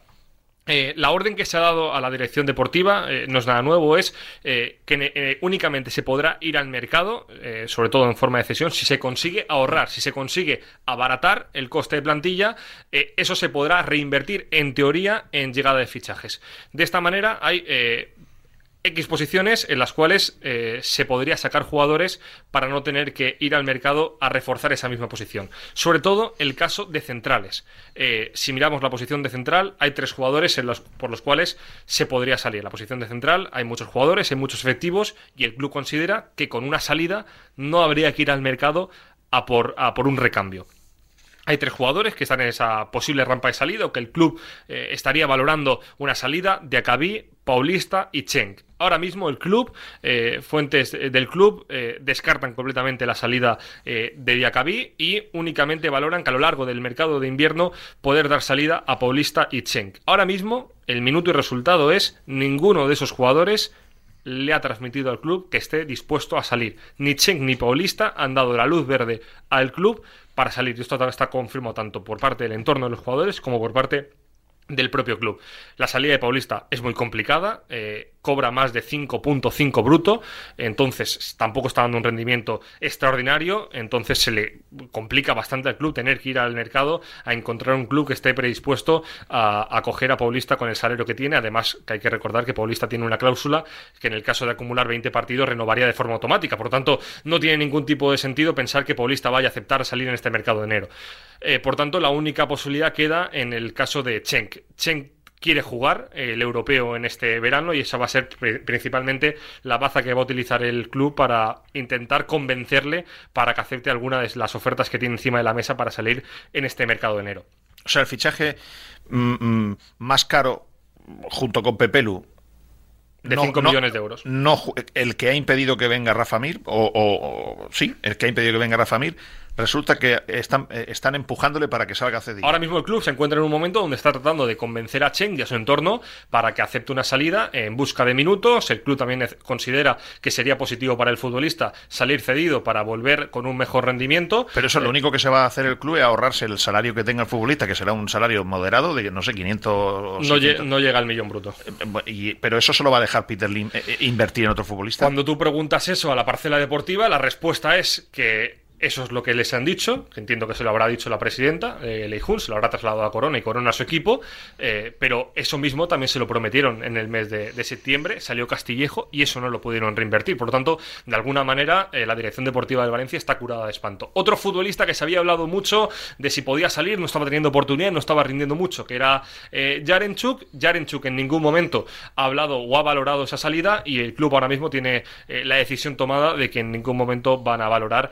Eh, la orden que se ha dado a la dirección deportiva, eh, no es nada nuevo, es que únicamente se podrá ir al mercado, sobre todo en forma de cesión, si se consigue ahorrar, si se consigue abaratar el coste de plantilla, eso se podrá reinvertir en teoría en llegada de fichajes. De esta manera hay X posiciones en las cuales eh, se podría sacar jugadores para no tener que ir al mercado a reforzar esa misma posición. Sobre todo el caso de centrales. Eh, si miramos la posición de central, hay tres jugadores por los cuales se podría salir. la posición de central hay muchos jugadores, hay muchos efectivos y el club considera que con una salida no habría que ir al mercado a por, a por un recambio. Hay tres jugadores que están en esa posible rampa de salida o que el club eh, estaría valorando una salida de Acabí, Paulista y Cheng. Ahora mismo el club, eh, fuentes del club, eh, descartan completamente la salida de Diacabí y únicamente valoran que a lo largo del mercado de invierno poder dar salida a Paulista y Cheng. Ahora mismo el minuto y resultado es ninguno de esos jugadores le ha transmitido al club que esté dispuesto a salir. Ni Cheng ni Paulista han dado la luz verde al club para salir. Esto está confirmado tanto por parte del entorno de los jugadores como por parte del propio club. La salida de Paulista es muy complicada, eh, cobra más de 5.5 bruto, entonces tampoco está dando un rendimiento extraordinario, entonces se le complica bastante al club tener que ir al mercado a encontrar un club que esté predispuesto a acoger a Paulista con el salario que tiene, además que hay que recordar que Paulista tiene una cláusula que en el caso de acumular 20 partidos renovaría de forma automática, por lo tanto no tiene ningún tipo de sentido pensar que Paulista vaya a aceptar salir en este mercado de enero. Eh, por tanto, la única posibilidad queda en el caso de Chenk. Chenk quiere jugar el europeo en este verano y esa va a ser principalmente la baza que va a utilizar el club para intentar convencerle para que acepte alguna de las ofertas que tiene encima de la mesa para salir en este mercado de enero.
O sea, el fichaje mm, mm, más caro junto con Pepelu
de 5 millones de euros.
No, el que ha impedido que venga Rafa Mir, o, o, sí, el que ha impedido que venga Rafa Mir, resulta que están, eh, están empujándole para que salga cedido.
Ahora mismo el club se encuentra en un momento donde está tratando de convencer a Cheng y a su entorno para que acepte una salida en busca de minutos. El club también considera que sería positivo para el futbolista salir cedido para volver con un mejor rendimiento.
Pero eso lo eh, único que se va a hacer el club es ahorrarse el salario que tenga el futbolista, que será un salario moderado de, no sé, 500...
No, no llega al millón bruto.
Eh, pero eso solo va a dejar Peter Lim invertir en otro futbolista.
Cuando tú preguntas eso a la parcela deportiva, la respuesta es que eso es lo que les han dicho, entiendo que se lo habrá dicho la presidenta, eh, Leijun, se lo habrá trasladado a Corona y Corona a su equipo, eh, pero eso mismo también se lo prometieron en el mes de, septiembre, salió Castillejo y eso no lo pudieron reinvertir. Por lo tanto, de alguna manera, eh, la dirección deportiva de Valencia está curada de espanto. Otro futbolista que se había hablado mucho de si podía salir, no estaba teniendo oportunidad, no estaba rindiendo mucho, que era eh, Jarenchuk. Jarenchuk en ningún momento ha hablado o ha valorado esa salida y el club ahora mismo tiene la decisión tomada de que en ningún momento van a valorar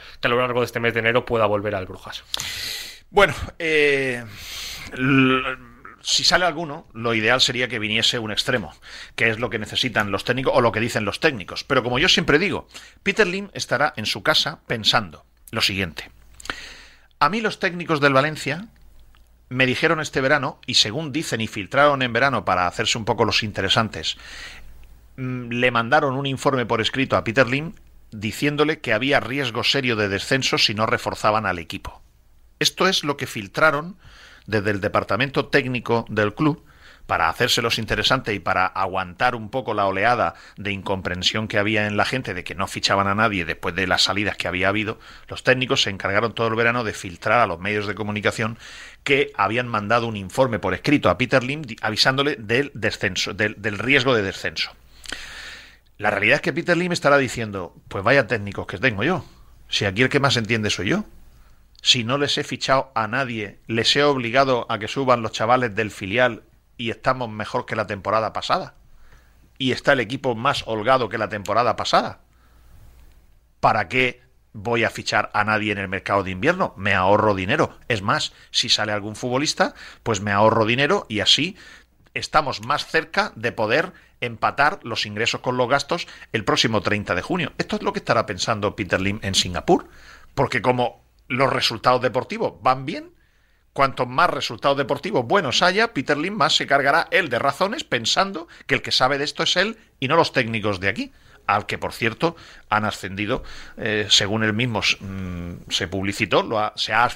que de este mes de enero pueda volver al Brujas.
Bueno, eh, si sale alguno, lo ideal sería que viniese un extremo, que es lo que necesitan los técnicos o lo que dicen los técnicos. Pero como yo siempre digo, Peter Lim estará en su casa pensando lo siguiente. A mí los técnicos del Valencia me dijeron este verano, y según dicen y filtraron en verano para hacerse un poco los interesantes, mm, le mandaron un informe por escrito a Peter Lim diciéndole que había riesgo serio de descenso si no reforzaban al equipo. Esto es lo que filtraron desde el departamento técnico del club para hacérselos interesante y para aguantar un poco la oleada de incomprensión que había en la gente de que no fichaban a nadie después de las salidas que había habido, los técnicos se encargaron todo el verano de filtrar a los medios de comunicación que habían mandado un informe por escrito a Peter Lim avisándole del descenso, del, del riesgo de descenso. La realidad es que Peter Lim estará diciendo, pues vaya técnicos que tengo yo, si aquí el que más entiende soy yo si no les he fichado a nadie, les he obligado a que suban los chavales del filial y estamos mejor que la temporada pasada. Y está el equipo más holgado que la temporada pasada. ¿Para qué voy a fichar a nadie en el mercado de invierno? Me ahorro dinero. Es más, si sale algún futbolista, pues me ahorro dinero y así estamos más cerca de poder empatar los ingresos con los gastos el próximo 30 de junio. Esto es lo que estará pensando Peter Lim en Singapur. Porque como los resultados deportivos van bien, cuanto más resultados deportivos buenos haya, Peter Lim más se cargará él de razones pensando que el que sabe de esto es él y no los técnicos de aquí al que por cierto han ascendido, eh, según él mismo mm, se publicitó, lo, se ha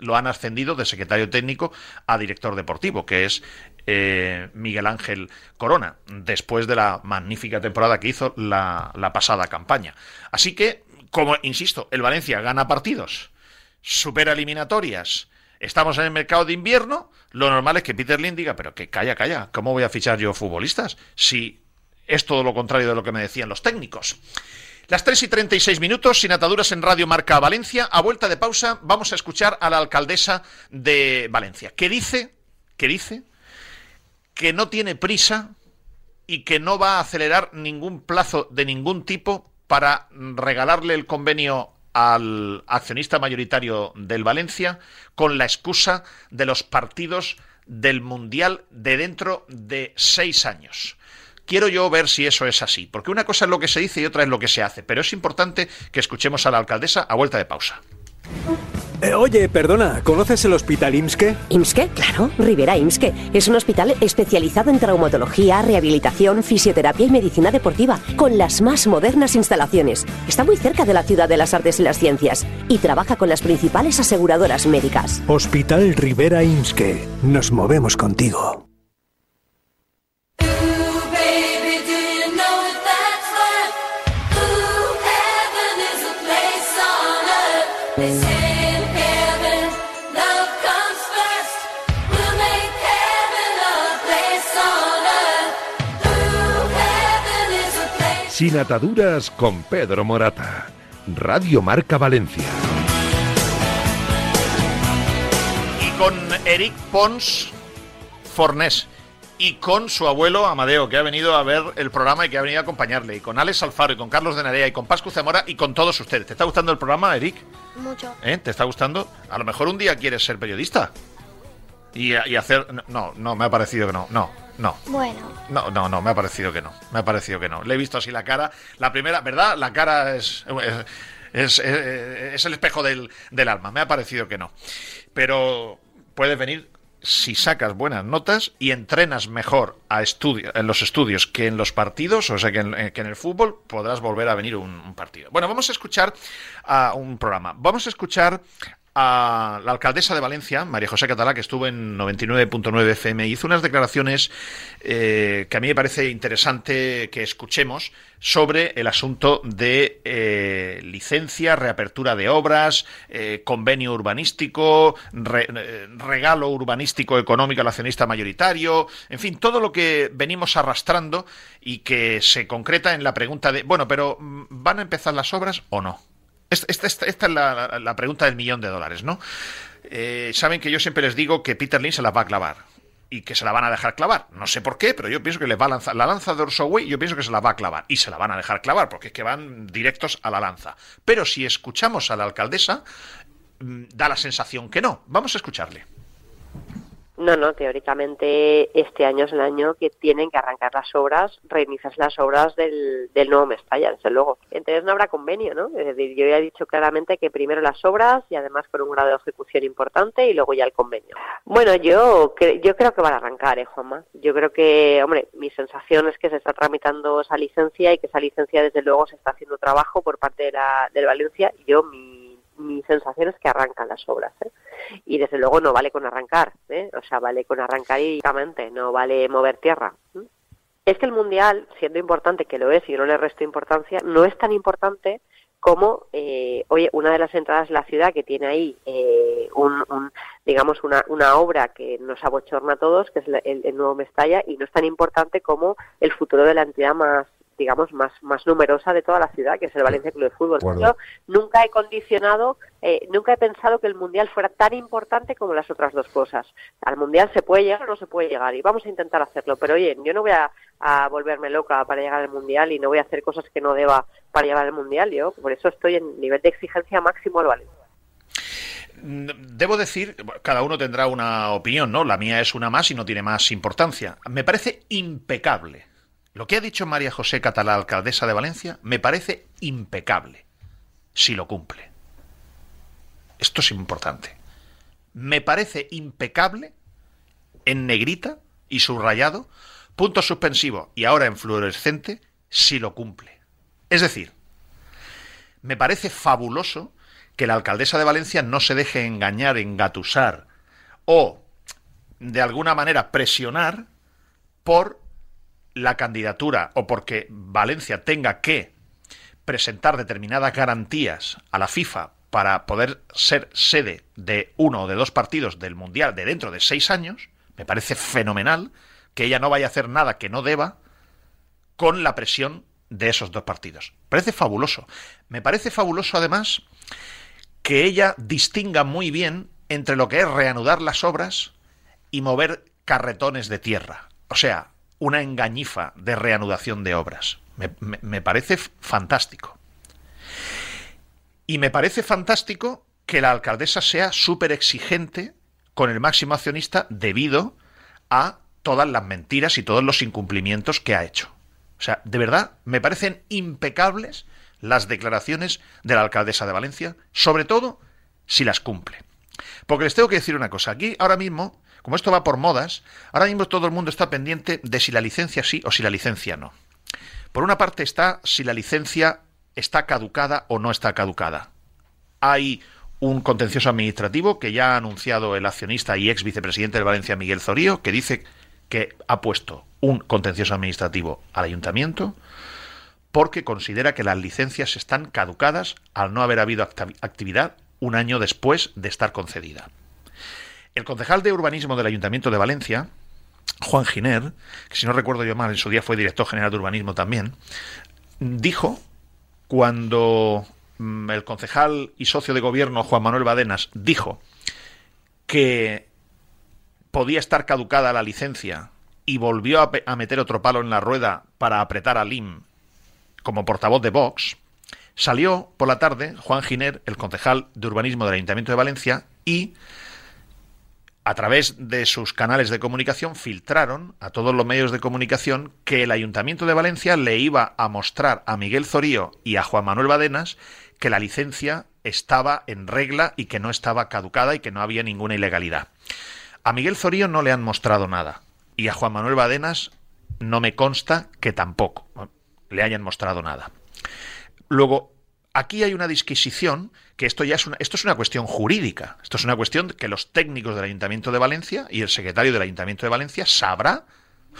lo han ascendido de secretario técnico a director deportivo, que es eh, Miguel Ángel Corona, después de la magnífica temporada que hizo la, pasada campaña. Así que, como insisto, el Valencia gana partidos supera eliminatorias, estamos en el mercado de invierno, lo normal es que Peter Lin diga, pero que calla, calla, ¿cómo voy a fichar yo futbolistas? Si es todo lo contrario de lo que me decían los técnicos. Las 3 y 36 minutos, sin ataduras en Radio Marca Valencia. A vuelta de pausa, vamos a escuchar a la alcaldesa de Valencia, que dice, que dice, que no tiene prisa y que no va a acelerar ningún plazo de ningún tipo para regalarle el convenio al accionista mayoritario del Valencia con la excusa de los partidos del Mundial de dentro de seis años. Quiero yo ver si eso es así, porque una cosa es lo que se dice y otra es lo que se hace, pero es importante que escuchemos a la alcaldesa a vuelta de pausa.
Eh, oye, perdona, ¿conoces el hospital IMSKE?
¿IMSKE? Claro, Rivera IMSKE. Es un hospital especializado en traumatología, rehabilitación, fisioterapia y medicina deportiva, con las más modernas instalaciones. Está muy cerca de la ciudad de las artes y las ciencias y trabaja con las principales aseguradoras médicas.
Hospital Rivera IMSKE. Nos movemos contigo.
Sin ataduras con Pedro Morata. Radio Marca Valencia.
Y con Eric Pons Fornés. Y con su abuelo Amadeo, que ha venido a ver el programa y que ha venido a acompañarle. Y con Alex Alfaro, y con Carlos de Narea, y con Pascu Zamora, y con todos ustedes. ¿Te está gustando el programa, Eric?
Mucho.
¿Eh? ¿Te está gustando? A lo mejor un día quieres ser periodista. Y, y hacer... No, no, me ha parecido que no. No, no.
Bueno.
No, no, no, me ha parecido que no. Me ha parecido que no. Le he visto así la cara. La primera, ¿verdad? La cara es. Es, es, el espejo del, del, alma. Me ha parecido que no. Pero puedes venir si sacas buenas notas y entrenas mejor a estudio, en los estudios que en los partidos, o sea, que en, que en el fútbol, podrás volver a venir un, un, partido. Bueno, vamos a escuchar a un programa. Vamos a escuchar a la alcaldesa de Valencia, María José Catalá, que estuvo en 99.9 FM, hizo unas declaraciones eh, que a mí me parece interesante que escuchemos sobre el asunto de eh, licencia, reapertura de obras, eh, convenio urbanístico, re, eh, regalo urbanístico económico al accionista mayoritario, en fin, todo lo que venimos arrastrando y que se concreta en la pregunta de, bueno, pero ¿van a empezar las obras o no? Esta, esta, esta es la, pregunta del millón de dólares, ¿no? Eh, Saben que yo siempre les digo que Peter Lynn se las va a clavar y que se la van a dejar clavar. No sé por qué, pero yo pienso que les va a lanzar la lanza de Orsoway, yo pienso que se la va a clavar y se la van a dejar clavar porque es que van directos a la lanza. Pero si escuchamos a la alcaldesa, da la sensación que no. Vamos a escucharle.
No, no, teóricamente este año es el año que tienen que arrancar las obras, reiniciarse las obras del, del nuevo Mestalla, desde luego. Entonces no habrá convenio, ¿no? Yo ya he dicho claramente que primero las obras y además con un grado de ejecución importante y luego ya el convenio. Bueno, yo, yo creo que van a arrancar, ¿eh, Juanma? Yo creo que, hombre, mi sensación es que se está tramitando esa licencia y que esa licencia desde luego se está haciendo trabajo por parte de la, del Valencia. Yo, mi mi sensación es que arrancan las obras. ¿eh? Y desde luego no vale con arrancar, ¿eh? o sea, vale con arrancar y no vale mover tierra. Es que el Mundial, siendo importante, que lo es y no le resto importancia, no es tan importante como, eh, oye, una de las entradas de la ciudad que tiene ahí eh, un, digamos, una, una obra que nos abochorna a todos, que es el, el, nuevo Mestalla, y no es tan importante como el futuro de la entidad más digamos, más, más numerosa de toda la ciudad, que es el Valencia Club de Fútbol. Yo nunca he condicionado, eh, nunca he pensado que el Mundial fuera tan importante como las otras dos cosas. Al Mundial se puede llegar o no se puede llegar, y vamos a intentar hacerlo, pero oye, yo no voy a, volverme loca para llegar al Mundial y no voy a hacer cosas que no deba para llegar al Mundial, yo por eso estoy en nivel de exigencia máximo al Valencia.
Debo decir, cada uno tendrá una opinión, ¿no? La mía es una más y no tiene más importancia. Me parece impecable lo que ha dicho María José Catalá, alcaldesa de Valencia, me parece impecable, si lo cumple. Esto es importante. Me parece impecable, en negrita y subrayado, punto suspensivo y ahora en fluorescente, si lo cumple. Es decir, me parece fabuloso que la alcaldesa de Valencia no se deje engañar, engatusar o, de alguna manera, presionar por la candidatura o porque Valencia tenga que presentar determinadas garantías a la FIFA para poder ser sede de uno o de dos partidos del Mundial de dentro de seis años, me parece fenomenal que ella no vaya a hacer nada que no deba con la presión de esos dos partidos. Me parece fabuloso. Me parece fabuloso además que ella distinga muy bien entre lo que es reanudar las obras y mover carretones de tierra. O sea, una engañifa de reanudación de obras. Me, parece fantástico. Y me parece fantástico que la alcaldesa sea súper exigente con el máximo accionista debido a todas las mentiras y todos los incumplimientos que ha hecho. O sea, de verdad, me parecen impecables las declaraciones de la alcaldesa de Valencia, sobre todo si las cumple. Porque les tengo que decir una cosa, aquí ahora mismo como esto va por modas, ahora mismo todo el mundo está pendiente de si la licencia sí o si la licencia no. Por una parte está si la licencia está caducada o no está caducada. Hay un contencioso administrativo que ya ha anunciado el accionista y ex vicepresidente de Valencia, Miguel Zorío, que dice que ha puesto un contencioso administrativo al ayuntamiento porque considera que las licencias están caducadas al no haber habido actividad un año después de estar concedida. El concejal de urbanismo del Ayuntamiento de Valencia, Juan Giner, que si no recuerdo yo mal, en su día fue director general de urbanismo también, dijo cuando mm, el concejal y socio de gobierno Juan Manuel Badenas dijo que podía estar caducada la licencia y volvió a, meter otro palo en la rueda para apretar a Lim como portavoz de Vox, salió por la tarde Juan Giner, el concejal de urbanismo del Ayuntamiento de Valencia, y a través de sus canales de comunicación filtraron a todos los medios de comunicación que el Ayuntamiento de Valencia le iba a mostrar a Miguel Zorío y a Juan Manuel Badenas que la licencia estaba en regla y que no estaba caducada y que no había ninguna ilegalidad. A Miguel Zorío no le han mostrado nada y a Juan Manuel Badenas no me consta que tampoco le hayan mostrado nada. Luego, aquí hay una disquisición que esto ya es una, esto es una cuestión jurídica. Esto es una cuestión que los técnicos del Ayuntamiento de Valencia y el secretario del Ayuntamiento de Valencia sabrá.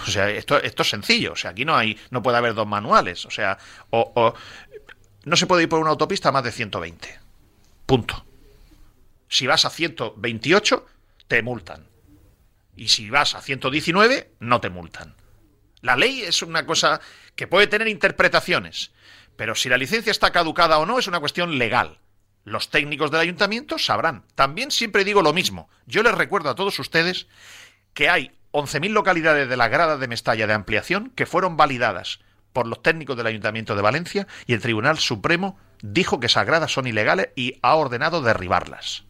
O sea, esto, esto es sencillo. O sea, aquí no hay, no puede haber dos manuales. O sea, o, no se puede ir por una autopista a más de 120. Punto. Si vas a 128, te multan. Y si vas a 119, no te multan. La ley es una cosa que puede tener interpretaciones. Pero si la licencia está caducada o no es una cuestión legal. Los técnicos del ayuntamiento sabrán. También siempre digo lo mismo. Yo les recuerdo a todos ustedes que hay 11.000 localidades de la grada de Mestalla de ampliación que fueron validadas por los técnicos del Ayuntamiento de Valencia y el Tribunal Supremo dijo que esas gradas son ilegales y ha ordenado derribarlas.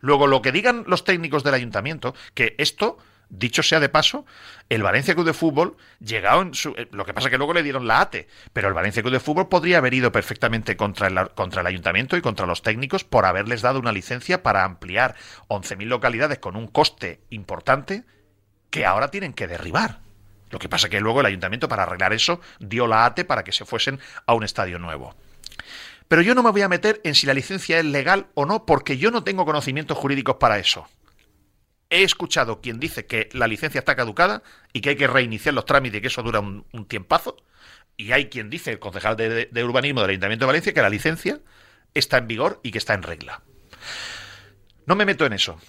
Luego, lo que digan los técnicos del ayuntamiento, que esto Dicho sea de paso, el Valencia Club de Fútbol, llegado en su. Eh, lo que pasa es que luego le dieron la ATE, pero el Valencia Club de Fútbol podría haber ido perfectamente contra el, contra el ayuntamiento y contra los técnicos por haberles dado una licencia para ampliar 11.000 localidades con un coste importante que ahora tienen que derribar. Lo que pasa es que luego el ayuntamiento, para arreglar eso, dio la ATE para que se fuesen a un estadio nuevo. Pero yo no me voy a meter en si la licencia es legal o no, porque yo no tengo conocimientos jurídicos para eso. He escuchado quien dice que la licencia está caducada y que hay que reiniciar los trámites y que eso dura un, tiempazo. Y hay quien dice, el concejal de, urbanismo del Ayuntamiento de Valencia, que la licencia está en vigor y que está en regla. No me meto en eso.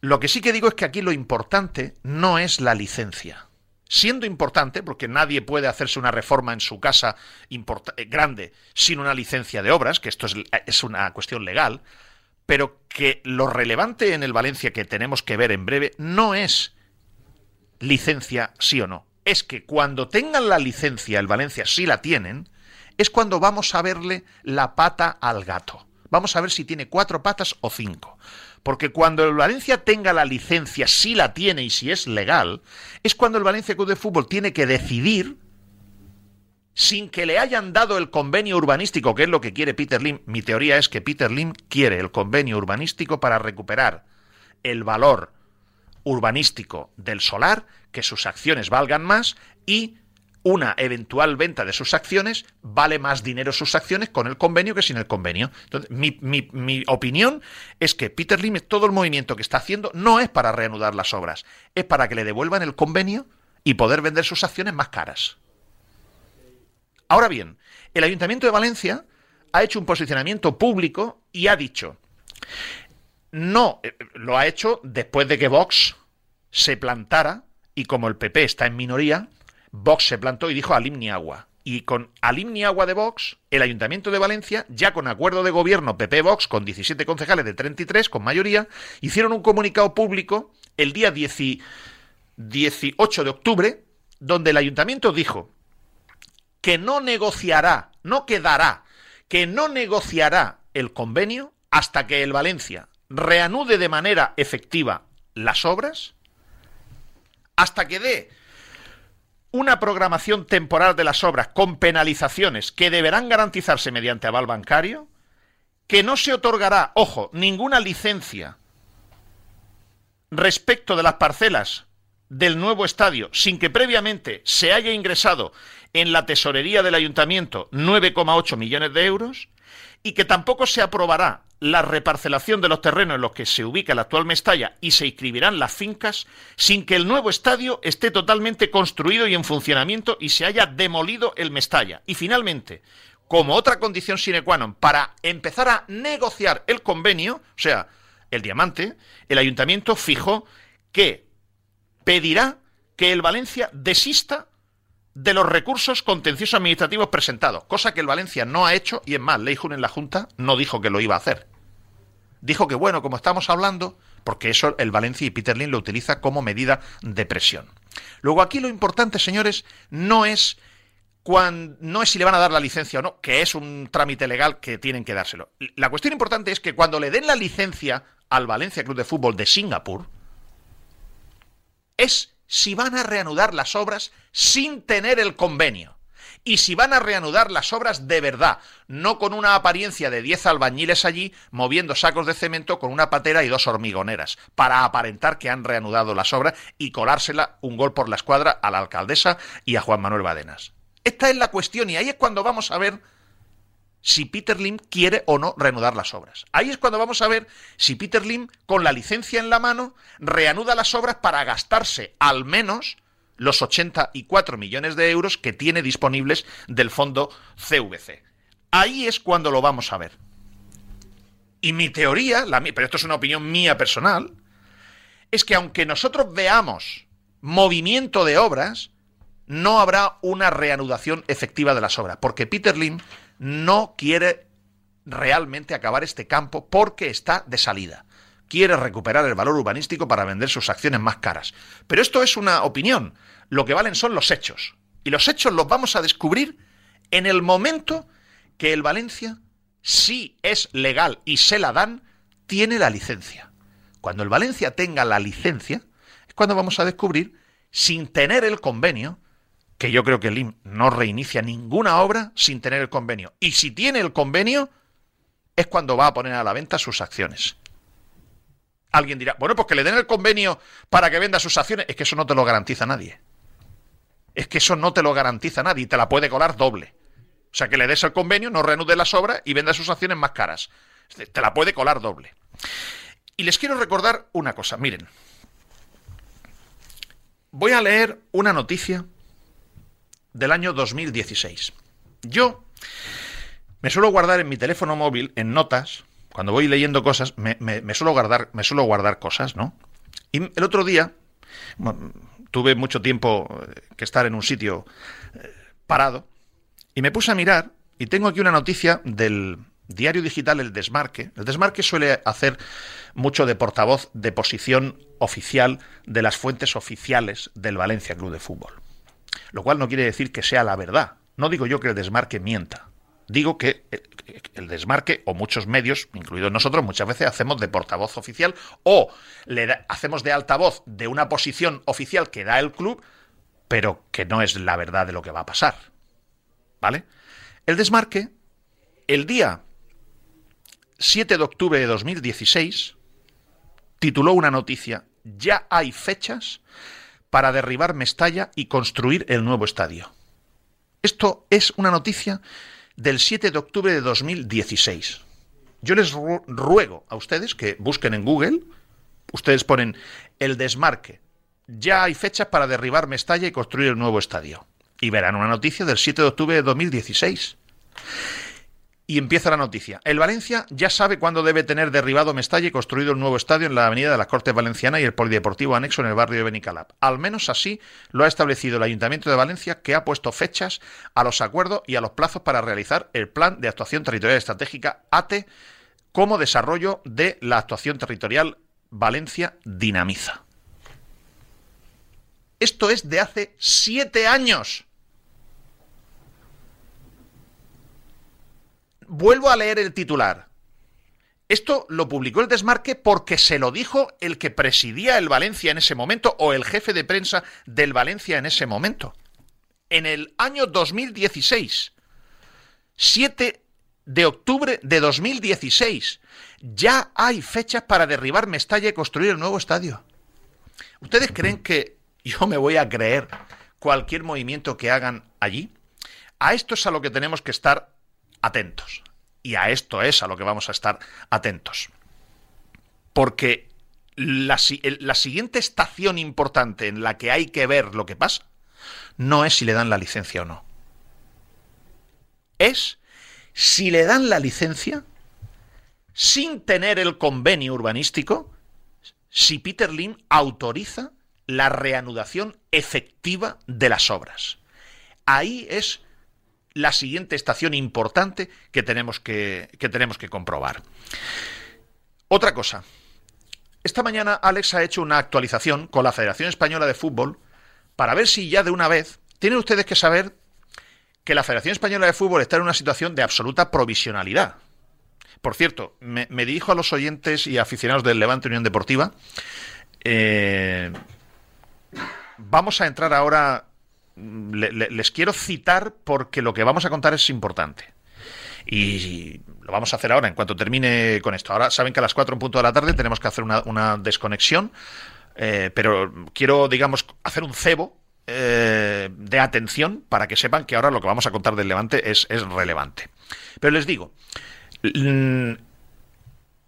Lo que sí que digo es que aquí lo importante no es la licencia. Siendo importante, porque nadie puede hacerse una reforma en su casa eh, grande sin una licencia de obras, que esto es, es una cuestión legal, pero que lo relevante en el Valencia que tenemos que ver en breve no es licencia sí o no. Es que cuando tengan la licencia, el Valencia sí la tienen, es cuando vamos a verle la pata al gato. Vamos a ver si tiene cuatro patas o cinco. Porque cuando el Valencia tenga la licencia, si la tiene y si es legal, es cuando el Valencia Club de Fútbol tiene que decidir sin que le hayan dado el convenio urbanístico, que es lo que quiere Peter Lim. Mi teoría es que Peter Lim quiere el convenio urbanístico para recuperar el valor urbanístico del solar, que sus acciones valgan más y una eventual venta de sus acciones vale más dinero sus acciones con el convenio que sin el convenio. Entonces, mi, opinión es que Peter Lim, todo el movimiento que está haciendo, no es para reanudar las obras, es para que le devuelvan el convenio y poder vender sus acciones más caras. Ahora bien, el Ayuntamiento de Valencia ha hecho un posicionamiento público y ha dicho, no, eh, lo ha hecho después de que Vox se plantara, y como el PP está en minoría, Vox se plantó y dijo Alim ni agua. Y con Alim ni agua de Vox, el Ayuntamiento de Valencia, ya con acuerdo de gobierno PP-Vox, con 17 concejales de 33, con mayoría, hicieron un comunicado público el día 18 de octubre, donde el Ayuntamiento dijo que no negociará, no quedará, que no negociará el convenio hasta que el Valencia reanude de manera efectiva las obras, hasta que dé una programación temporal de las obras con penalizaciones que deberán garantizarse mediante aval bancario, que no se otorgará, ojo, ninguna licencia respecto de las parcelas del nuevo estadio sin que previamente se haya ingresado en la tesorería del ayuntamiento 9,8 millones de euros y que tampoco se aprobará la reparcelación de los terrenos en los que se ubica la actual Mestalla y se inscribirán las fincas sin que el nuevo estadio esté totalmente construido y en funcionamiento y se haya demolido el Mestalla. Y finalmente, como otra condición sine qua non para empezar a negociar el convenio, o sea, el diamante, el ayuntamiento fijó que pedirá que el Valencia desista de los recursos contenciosos administrativos presentados, cosa que el Valencia no ha hecho y en más, Leijun en la Junta no dijo que lo iba a hacer. Dijo que bueno, como estamos hablando, porque eso el Valencia y Peter Lin lo utiliza como medida de presión. Luego aquí lo importante, señores, no es no es si le van a dar la licencia o no, que es un trámite legal que tienen que dárselo. La cuestión importante es que cuando le den la licencia al Valencia Club de Fútbol de Singapur, es si van a reanudar las obras sin tener el convenio. Y si van a reanudar las obras de verdad, no con una apariencia de 10 albañiles allí moviendo sacos de cemento con una patera y dos hormigoneras, para aparentar que han reanudado las obras y colársela un gol por la escuadra a la alcaldesa y a Juan Manuel Badenas. Esta es la cuestión y ahí es cuando vamos a ver si Peter Lim quiere o no reanudar las obras. Ahí es cuando vamos a ver si Peter Lim, con la licencia en la mano, reanuda las obras para gastarse al menos los 84 millones de euros que tiene disponibles del fondo CVC. Ahí es cuando lo vamos a ver. Y mi teoría, pero esto es una opinión mía personal, es que aunque nosotros veamos movimiento de obras, no habrá una reanudación efectiva de las obras, porque Peter Lim no quiere realmente acabar este campo porque está de salida. Quiere recuperar el valor urbanístico para vender sus acciones más caras. Pero esto es una opinión. Lo que valen son los hechos. Y los hechos los vamos a descubrir en el momento que el Valencia, si es legal y se la dan, tiene la licencia. cuando el Valencia tenga la licencia, es cuando vamos a descubrir, sin tener el convenio, que yo creo que el IM no reinicia ninguna obra sin tener el convenio. Y si tiene el convenio, es cuando va a poner a la venta sus acciones. Alguien dirá, bueno, pues que le den el convenio para que venda sus acciones. Es que eso no te lo garantiza nadie. Es que eso no te lo garantiza nadie. Te la puede colar doble. O sea, que le des el convenio, no reanude las obras y venda sus acciones más caras. Te la puede colar doble. Y les quiero recordar una cosa. Miren. Voy a leer una noticia del año 2016. Yo me suelo guardar en mi teléfono móvil, en notas, cuando voy leyendo cosas, me, suelo, guardar, me suelo guardar cosas, ¿no? Y el otro día tuve mucho tiempo eh, que estar en un sitio eh, parado y me puse a mirar y tengo aquí una noticia del diario digital El Desmarque. El Desmarque suele hacer mucho de portavoz de posición oficial de las fuentes oficiales del Valencia Club de Fútbol. Lo cual no quiere decir que sea la verdad. No digo yo que el Desmarque mienta. Digo que el desmarque o muchos medios, incluidos nosotros, muchas veces hacemos de portavoz oficial o le hacemos de altavoz de una posición oficial que da el club, pero que no es la verdad de lo que va a pasar. ¿Vale? El desmarque, el día 7 de octubre de 2016, tituló una noticia, ya hay fechas para derribar Mestalla y construir el nuevo estadio. Esto es una noticia del 7 de octubre de 2016. Yo les ruego a ustedes que busquen en Google, ustedes ponen el desmarque. Ya hay fechas para derribar Mestalla y construir el nuevo estadio. Y verán una noticia del 7 de octubre de 2016. Y empieza la noticia. El Valencia ya sabe cuándo debe tener derribado Mestalla y construido un nuevo estadio en la avenida de las Cortes Valenciana y el polideportivo anexo en el barrio de Benicalap. Al menos así lo ha establecido el Ayuntamiento de Valencia, que ha puesto fechas a los acuerdos y a los plazos para realizar el Plan de Actuación Territorial Estratégica ATE como desarrollo de la actuación territorial Valencia Dinamiza. Esto es de hace siete años. Vuelvo a leer el titular. Esto lo publicó el desmarque porque se lo dijo el que presidía el Valencia en ese momento o el jefe de prensa del Valencia en ese momento. En el año 2016, 7 de octubre de 2016, ya hay fechas para derribar Mestalla y construir el nuevo estadio. ¿Ustedes creen que yo me voy a creer cualquier movimiento que hagan allí? A esto es a lo que tenemos que estar atentos. Y a esto es a lo que vamos a estar atentos. Porque la, la, siguiente estación importante en la que hay que ver lo que pasa no es si le dan la licencia o no. Es si le dan la licencia sin tener el convenio urbanístico, si Peter Lim autoriza la reanudación efectiva de las obras. Ahí es la siguiente estación importante que tenemos que, que tenemos que comprobar. Otra cosa. Esta mañana Alex ha hecho una actualización con la Federación Española de Fútbol para ver si ya de una vez tienen ustedes que saber que la Federación Española de Fútbol está en una situación de absoluta provisionalidad. Por cierto, me, dirijo a los oyentes y aficionados del Levante Unión Deportiva. Eh, vamos a entrar ahora les quiero citar porque lo que vamos a contar es importante. Y lo vamos a hacer ahora, en cuanto termine con esto. Ahora saben que a las 4 en punto de la tarde tenemos que hacer una, desconexión, eh, pero quiero, digamos, hacer un cebo eh, de atención para que sepan que ahora lo que vamos a contar del Levante es, es relevante. Pero les digo,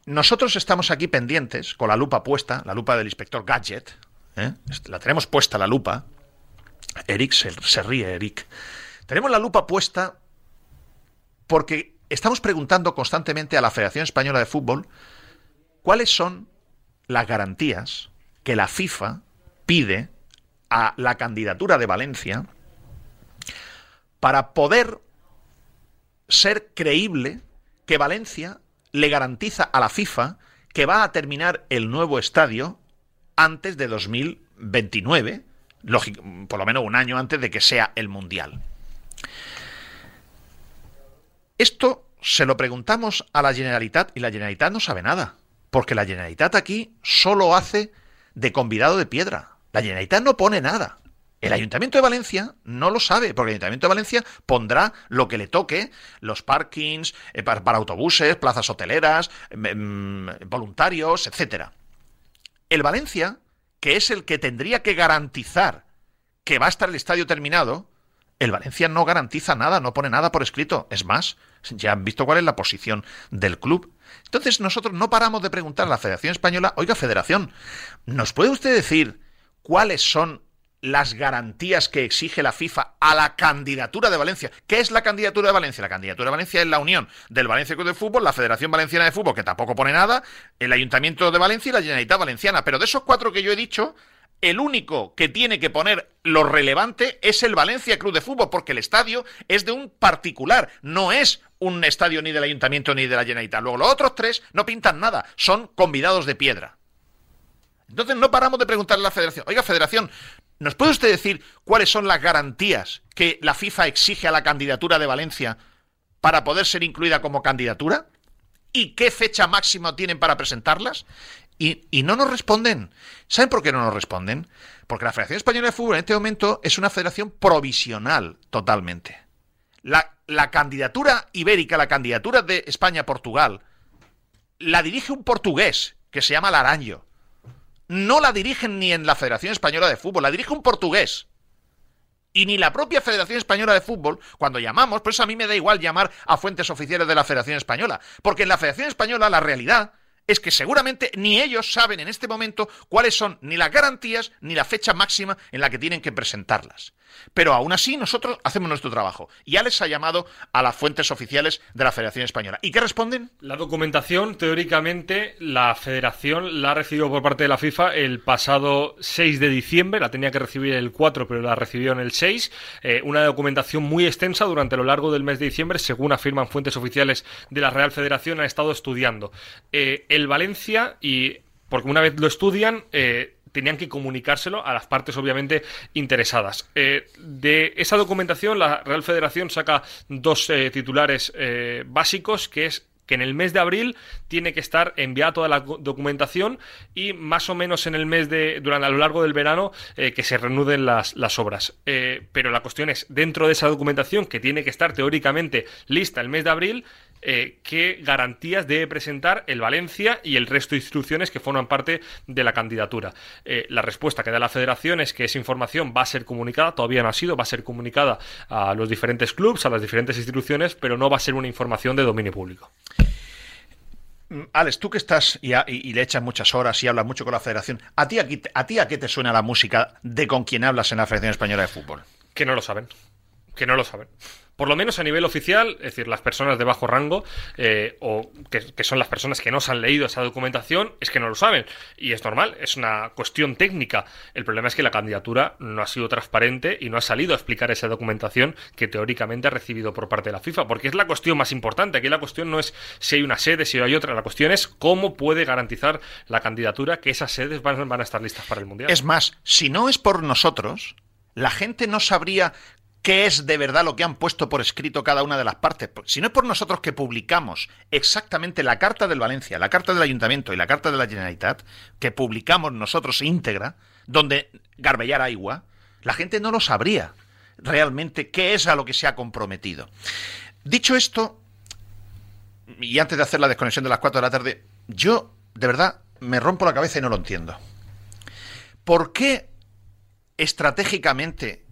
nosotros estamos aquí pendientes, con la lupa puesta, la lupa del inspector Gadget, ¿eh? la tenemos puesta la lupa, Eric se, ríe, Eric. Tenemos la lupa puesta porque estamos preguntando constantemente a la Federación Española de Fútbol cuáles son las garantías que la FIFA pide a la candidatura de Valencia para poder ser creíble que Valencia le garantiza a la FIFA que va a terminar el nuevo estadio antes de 2029 por lo menos un año antes de que sea el Mundial. Esto se lo preguntamos a la Generalitat y la Generalitat no sabe nada. Porque la Generalitat aquí solo hace de convidado de piedra. La Generalitat no pone nada. El Ayuntamiento de Valencia no lo sabe, porque el Ayuntamiento de Valencia pondrá lo que le toque, los parkings eh, para, autobuses, plazas hoteleras, mm, voluntarios, etcétera. El Valencia, que es el que tendría que garantizar que va a estar el estadio terminado, el Valencia no garantiza nada, no pone nada por escrito. Es más, ya han visto cuál es la posición del club. Entonces nosotros no paramos de preguntar a la Federación Española, oiga Federación, ¿nos puede usted decir cuáles son las garantías que exige la FIFA a la candidatura de Valencia. ¿Qué es la candidatura de Valencia? La candidatura de Valencia es la unión del Valencia Club de Fútbol, la Federación Valenciana de Fútbol, que tampoco pone nada, el Ayuntamiento de Valencia y la Generalitat Valenciana. Pero de esos cuatro que yo he dicho, el único que tiene que poner lo relevante es el Valencia Club de Fútbol, porque el estadio es de un particular, no es un estadio ni del Ayuntamiento ni de la Generalitat. Luego los otros tres no pintan nada, son convidados de piedra. Entonces no paramos de preguntarle a la federación, oiga federación, ¿nos puede usted decir cuáles son las garantías que la FIFA exige a la candidatura de Valencia para poder ser incluida como candidatura? ¿Y qué fecha máxima tienen para presentarlas? Y, no nos responden. ¿Saben por qué no nos responden? Porque la Federación Española de Fútbol en este momento es una federación provisional totalmente. La, la candidatura ibérica, la candidatura de España-Portugal, la dirige un portugués que se llama Laranjo no la dirigen ni en la Federación Española de Fútbol, la dirige un portugués. Y ni la propia Federación Española de Fútbol, cuando llamamos, por eso a mí me da igual llamar a fuentes oficiales de la Federación Española, porque en la Federación Española la realidad es que seguramente ni ellos saben en este momento cuáles son ni las garantías ni la fecha máxima en la que tienen que presentarlas. Pero aún así nosotros hacemos nuestro trabajo. Y Alex ha llamado a las fuentes oficiales de la Federación Española. ¿Y qué responden?
La documentación, teóricamente, la Federación la ha recibido por parte de la FIFA el pasado 6 de diciembre. La tenía que recibir el 4, pero la recibió en el 6. Eh, una documentación muy extensa durante lo largo del mes de diciembre, según afirman fuentes oficiales de la Real Federación, han estado estudiando. Eh, el Valencia y porque una vez lo estudian, eh, tenían que comunicárselo a las partes obviamente interesadas. Eh, de esa documentación, la Real Federación saca dos eh, titulares básicos, que es que en el mes de abril tiene que estar enviada toda la documentación y más o menos en el mes de, durante a lo largo del verano, que se reanuden las, las obras. pero la cuestión es, dentro de esa documentación que tiene que estar teóricamente lista el mes de abril, eh, qué garantías debe presentar el Valencia y el resto de instituciones que forman parte de la candidatura. Eh, la respuesta que da la federación es que esa información va a ser comunicada, todavía no ha sido, va a ser comunicada a los diferentes clubes, a las diferentes instituciones, pero no va a ser una información de dominio público.
Mm, Alex, tú que estás y, le echas muchas horas y hablas mucho con la federación, ¿a ti, ¿a ti a qué te suena la música de con quien hablas en la Federación Española de Fútbol?
Que no lo saben. Que no lo saben por lo menos a nivel oficial, es decir, las personas de bajo rango, eh, o que, son las personas que no se han leído esa documentación, es que no lo saben. Y es normal, es una cuestión técnica. El problema es que la candidatura no ha sido transparente y no ha salido a explicar esa documentación que teóricamente ha recibido por parte de la FIFA, porque es la cuestión más importante. Aquí la cuestión no es si hay una sede, si hay otra, la cuestión es cómo puede garantizar la candidatura que esas sedes van, van a estar listas para el Mundial.
Es más, si no es por nosotros, la gente no sabría qué es de verdad lo que han puesto por escrito cada una de las partes. Si no es por nosotros que publicamos exactamente la carta del Valencia, la carta del Ayuntamiento y la carta de la Generalitat, que publicamos nosotros íntegra, donde garbellar agua, la gente no lo sabría realmente qué es a lo que se ha comprometido. Dicho esto, y antes de hacer la desconexión de las 4 de la tarde, yo de verdad me rompo la cabeza y no lo entiendo. ¿Por qué estratégicamente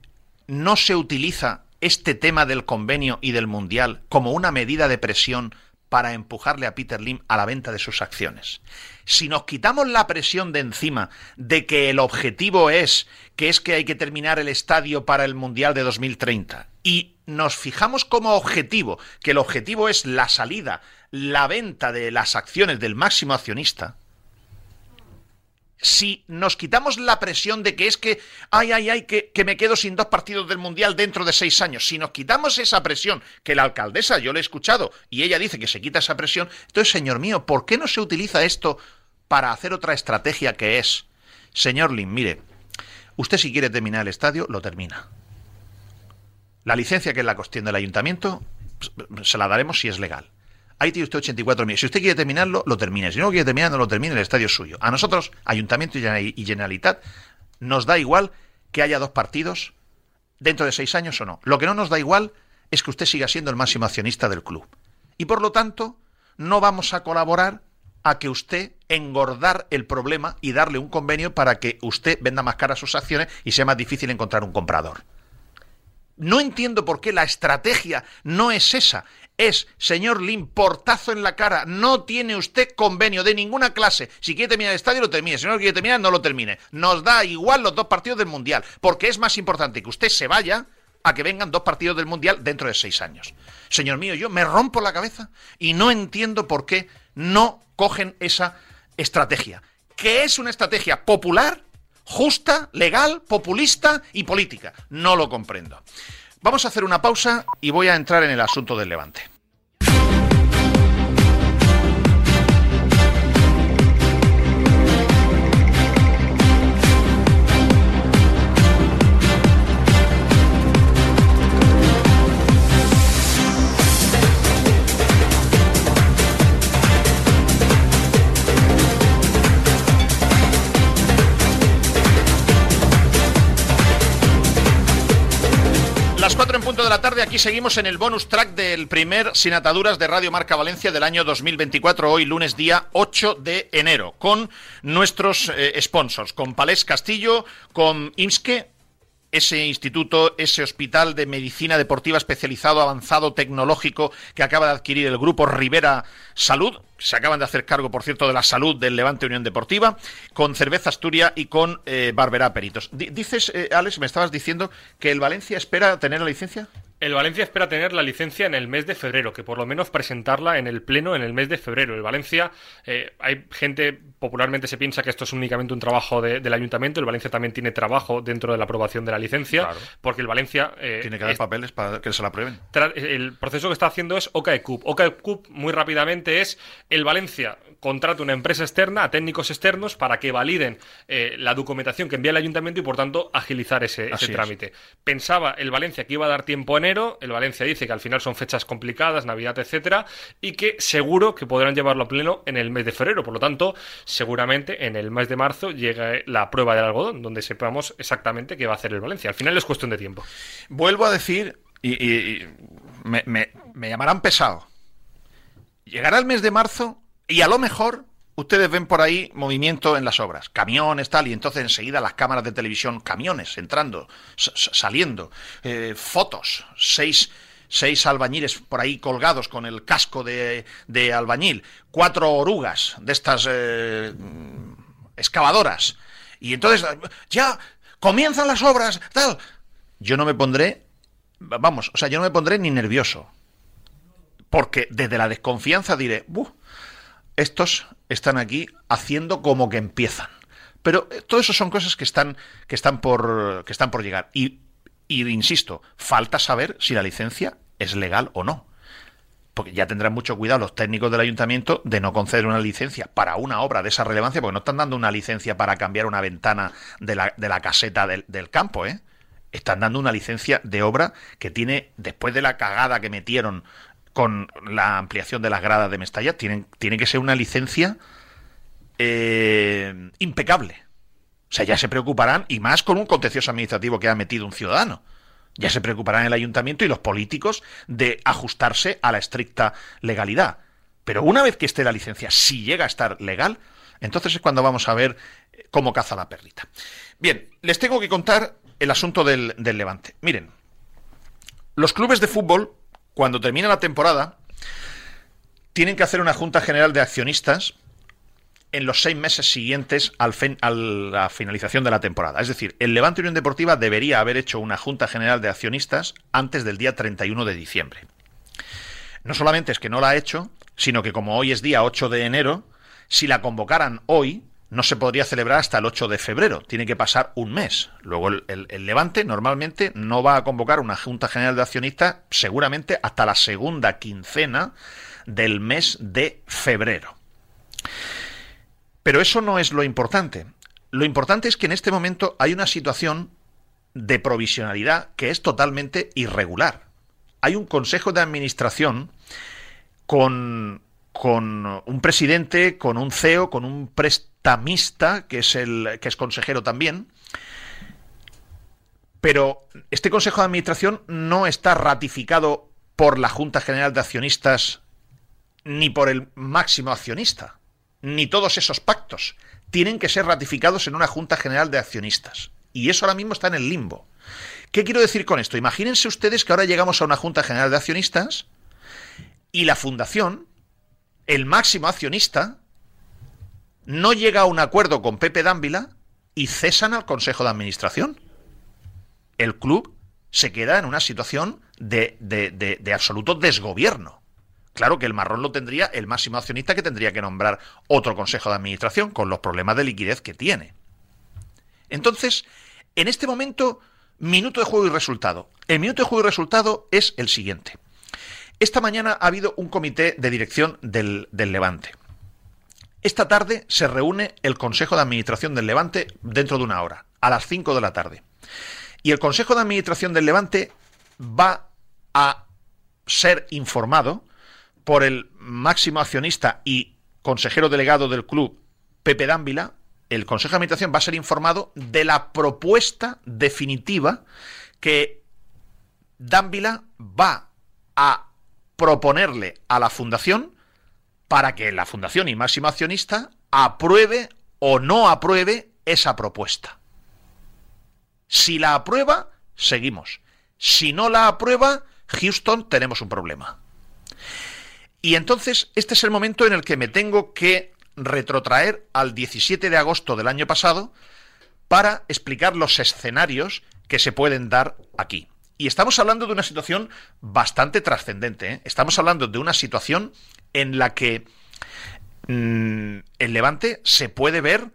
no se utiliza este tema del convenio y del mundial como una medida de presión para empujarle a Peter Lim a la venta de sus acciones. Si nos quitamos la presión de encima de que el objetivo es que es que hay que terminar el estadio para el Mundial de 2030 y nos fijamos como objetivo que el objetivo es la salida, la venta de las acciones del máximo accionista, si nos quitamos la presión de que es que, ay, ay, ay, que, me quedo sin dos partidos del Mundial dentro de seis años, si nos quitamos esa presión, que la alcaldesa, yo le he escuchado, y ella dice que se quita esa presión, entonces, señor mío, ¿por qué no se utiliza esto para hacer otra estrategia que es, señor Lin, mire, usted si quiere terminar el estadio, lo termina. La licencia, que es la cuestión del ayuntamiento, se la daremos si es legal. Ahí tiene usted 84 millones. Si usted quiere terminarlo, lo termine. Si no quiere terminar, no lo termine, el estadio es suyo. A nosotros, Ayuntamiento y Generalitat, nos da igual que haya dos partidos dentro de seis años o no. Lo que no nos da igual es que usted siga siendo el máximo accionista del club. Y por lo tanto, no vamos a colaborar a que usted engordar el problema y darle un convenio para que usted venda más caras sus acciones y sea más difícil encontrar un comprador. No entiendo por qué la estrategia no es esa. Es, señor Lim, portazo en la cara. No tiene usted convenio de ninguna clase. Si quiere terminar el estadio, lo termine. Si no lo quiere terminar, no lo termine. Nos da igual los dos partidos del Mundial. Porque es más importante que usted se vaya a que vengan dos partidos del Mundial dentro de seis años. Señor mío, yo me rompo la cabeza y no entiendo por qué no cogen esa estrategia. Que es una estrategia popular justa, legal, populista y política. No lo comprendo. Vamos a hacer una pausa y voy a entrar en el asunto del Levante. Las 4 en punto de la tarde, aquí seguimos en el bonus track del primer Sin Ataduras de Radio Marca Valencia del año 2024, hoy lunes día 8 de enero, con nuestros eh, sponsors, con Palés Castillo, con IMSKE, ese instituto, ese hospital de medicina deportiva especializado, avanzado, tecnológico que acaba de adquirir el grupo Rivera Salud. Se acaban de hacer cargo, por cierto, de la salud del Levante Unión Deportiva, con Cerveza Asturia y con eh, Barberá Peritos. dices, eh, Alex, me estabas diciendo que el Valencia espera tener la licencia.
El Valencia espera tener la licencia en el mes de febrero, que por lo menos presentarla en el Pleno en el mes de febrero. El Valencia, eh, hay gente, popularmente se piensa que esto es únicamente un trabajo del Ayuntamiento, el Valencia también tiene trabajo dentro de la aprobación de la licencia, porque el Valencia...
Eh, tiene que dar papeles para que se la aprueben.
El proceso que está haciendo es OCAE Cup. OCAE Cup, muy rápidamente, es el Valencia contrata una empresa externa, a técnicos externos, para que validen eh, la documentación que envía el Ayuntamiento y, por tanto, agilizar ese, trámite. Pensaba el Valencia que iba a dar tiempo en el Valencia dice que al final son fechas complicadas, Navidad, etcétera, y que seguro que podrán llevarlo a pleno en el mes de febrero. Por lo tanto, seguramente en el mes de marzo llega la prueba del algodón, donde sepamos exactamente qué va a hacer el Valencia. Al final es cuestión de tiempo.
Vuelvo a decir, y, me, me llamarán pesado. Llegará el mes de marzo y a lo mejor ustedes ven por ahí movimiento en las obras, camiones, tal, y entonces enseguida las cámaras de televisión, camiones entrando, saliendo, eh, fotos, seis, seis albañiles por ahí colgados con el casco de, de albañil, cuatro orugas de estas eh, excavadoras, y entonces ya comienzan las obras, tal. Yo no me pondré, vamos, o sea, yo no me pondré ni nervioso, porque desde la desconfianza diré, Buh, estos están aquí haciendo como que empiezan. Pero eh, todo eso son cosas que están, que están, por, que están por llegar. Y, y, insisto, falta saber si la licencia es legal o no. Porque ya tendrán mucho cuidado los técnicos del ayuntamiento de no conceder una licencia para una obra de esa relevancia, porque no están dando una licencia para cambiar una ventana de la, de la caseta del, del campo, ¿eh? Están dando una licencia de obra que tiene, después de la cagada que metieron con la ampliación de las gradas de Mestalla, tienen, tiene que ser una licencia eh, impecable. O sea, ya se preocuparán, y más con un contencioso administrativo que ha metido un ciudadano. Ya se preocuparán el ayuntamiento y los políticos de ajustarse a la estricta legalidad. Pero una vez que esté la licencia, si llega a estar legal, entonces es cuando vamos a ver cómo caza la perrita. Bien, les tengo que contar el asunto del, del Levante. Miren, los clubes de fútbol cuando termina la temporada, tienen que hacer una Junta General de Accionistas en los seis meses siguientes al a la finalización de la temporada. Es decir, el Levante Unión Deportiva debería haber hecho una Junta General de Accionistas antes del día 31 de diciembre. No solamente es que no la ha hecho, sino que como hoy es día 8 de enero, si la convocaran hoy, no se podría celebrar hasta el 8 de febrero, tiene que pasar un mes. Luego el, Levante normalmente no va a convocar una Junta General de Accionistas seguramente hasta la segunda quincena del mes de febrero. Pero eso no es lo importante. Lo importante es que en este momento hay una situación de provisionalidad que es totalmente irregular. Hay un consejo de administración con, con un presidente, con un CEO, con un prestamista, que es, el, que es consejero también. Pero este Consejo de Administración no está ratificado por la Junta General de Accionistas ni por el máximo accionista, ni todos esos pactos. Tienen que ser ratificados en una Junta General de Accionistas. Y eso ahora mismo está en el limbo. ¿Qué quiero decir con esto? Imagínense ustedes que ahora llegamos a una Junta General de Accionistas y la Fundación, el máximo accionista, no llega a un acuerdo con Pepe Dávila y cesan al Consejo de Administración. El club se queda en una situación de, de, de, absoluto desgobierno. Claro que el marrón lo tendría el máximo accionista que tendría que nombrar otro consejo de administración con los problemas de liquidez que tiene. Entonces, en este momento, minuto de juego y resultado. El minuto de juego y resultado es el siguiente. Esta mañana ha habido un comité de dirección del, del Levante. Esta tarde se reúne el Consejo de Administración del Levante dentro de una hora, a las 5 de la tarde. Y el Consejo de Administración del Levante va a ser informado por el máximo accionista y consejero delegado del club, Pepe Dávila, el Consejo de Administración va a ser informado de la propuesta definitiva que Dávila va a proponerle a la Fundación para que la Fundación y máximo accionista apruebe o no apruebe esa propuesta. Si la aprueba, seguimos. Si no la aprueba, Houston, tenemos un problema. Y entonces, este es el momento en el que me tengo que retrotraer al 17 de agosto del año pasado para explicar los escenarios que se pueden dar aquí. Y estamos hablando de una situación bastante trascendente. ¿eh? Estamos hablando de una situación en la que mmm, el Levante se puede ver...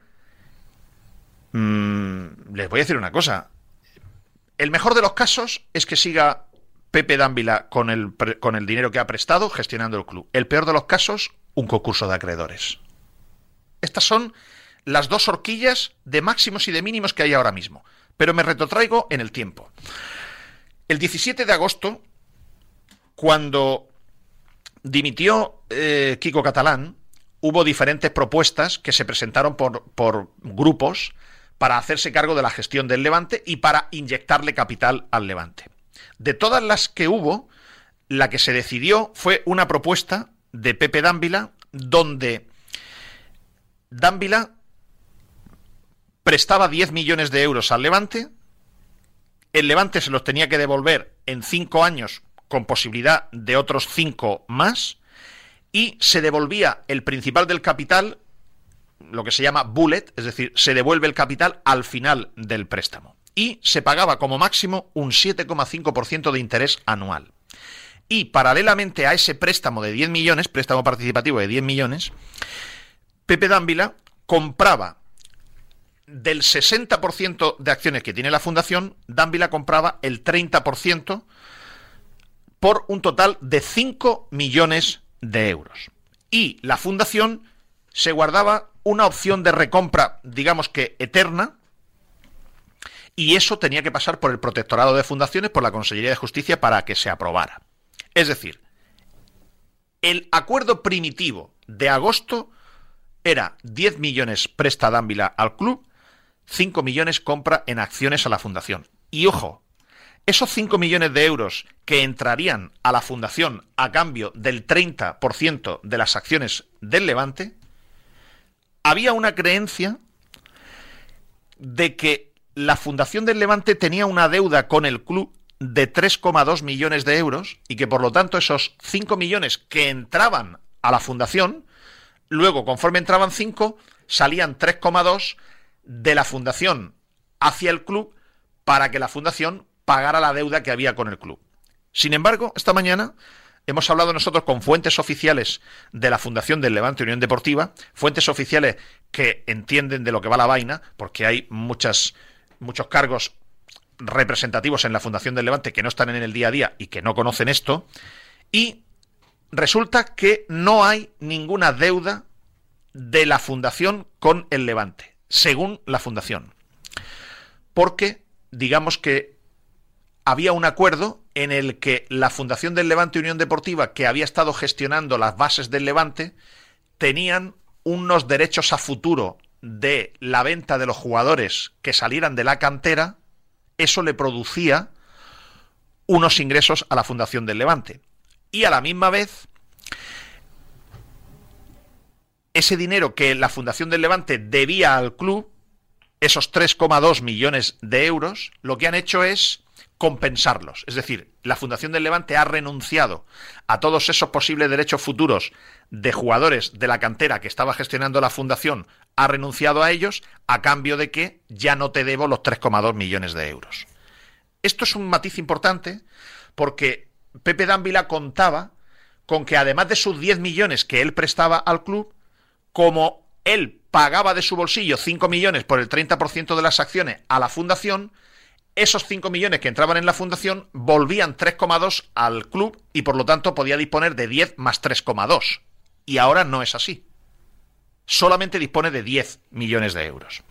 Mmm, les voy a decir una cosa. El mejor de los casos es que siga Pepe Dávila con el, con el dinero que ha prestado gestionando el club. El peor de los casos, un concurso de acreedores. Estas son las dos horquillas de máximos y de mínimos que hay ahora mismo. Pero me retrotraigo en el tiempo. El 17 de agosto, cuando dimitió eh, Kiko Catalán, hubo diferentes propuestas que se presentaron por, grupos para hacerse cargo de la gestión del Levante y para inyectarle capital al Levante. De todas las que hubo, la que se decidió fue una propuesta de Pepe Dávila, donde Dávila prestaba 10 millones de euros al Levante, el Levante se los tenía que devolver en 5 años con posibilidad de otros 5 más, y se devolvía el principal del capital, lo que se llama bullet, es decir, se devuelve el capital al final del préstamo y se pagaba como máximo un 7,5% de interés anual. Y paralelamente a ese préstamo de 10 millones, préstamo participativo de 10 millones, Pepe Dávila compraba del 60% de acciones que tiene la fundación, Dávila compraba el 30% por un total de 5 millones de euros. Y la fundación se guardaba una opción de recompra, digamos que eterna, y eso tenía que pasar por el Protectorado de Fundaciones, por la Consellería de Justicia, para que se aprobara. Es decir, el acuerdo primitivo de agosto era 10 millones presta Dávila al club, 5 millones compra en acciones a la fundación. Y ojo, esos 5 millones de euros que entrarían a la fundación a cambio del 30% de las acciones del Levante, había una creencia de que la Fundación del Levante tenía una deuda con el club de 3,2 millones de euros y que por lo tanto esos 5 millones que entraban a la fundación, luego conforme entraban 5, salían 3,2 de la fundación hacia el club para que la fundación pagara la deuda que había con el club. Sin embargo, esta mañana hemos hablado nosotros con fuentes oficiales de la Fundación del Levante Unión Deportiva, fuentes oficiales que entienden de lo que va la vaina, porque hay muchas muchos cargos representativos en la Fundación del Levante que no están en el día a día y que no conocen esto, y resulta que no hay ninguna deuda de la Fundación con el Levante, según la Fundación. Porque, digamos que había un acuerdo en el que la Fundación del Levante Unión Deportiva, que había estado gestionando las bases del Levante, tenían unos derechos a futuro de la venta de los jugadores que salieran de la cantera, eso le producía unos ingresos a la Fundación del Levante. Y a la misma vez, ese dinero que la Fundación del Levante debía al club, esos 3,2 millones de euros, lo que han hecho es compensarlos. Es decir, la Fundación del Levante ha renunciado a todos esos posibles derechos futuros de jugadores de la cantera que estaba gestionando la Fundación, ha renunciado a ellos a cambio de que ya no te debo los 3,2 millones de euros. Esto es un matiz importante porque Pepe Dávila contaba con que además de sus 10 millones que él prestaba al club, como él pagaba de su bolsillo 5 millones por el 30% de las acciones a la fundación, esos 5 millones que entraban en la fundación volvían 3,2 al club y por lo tanto podía disponer de 10 más 3,2. Y ahora no es así. Solamente dispone de 10 millones de euros.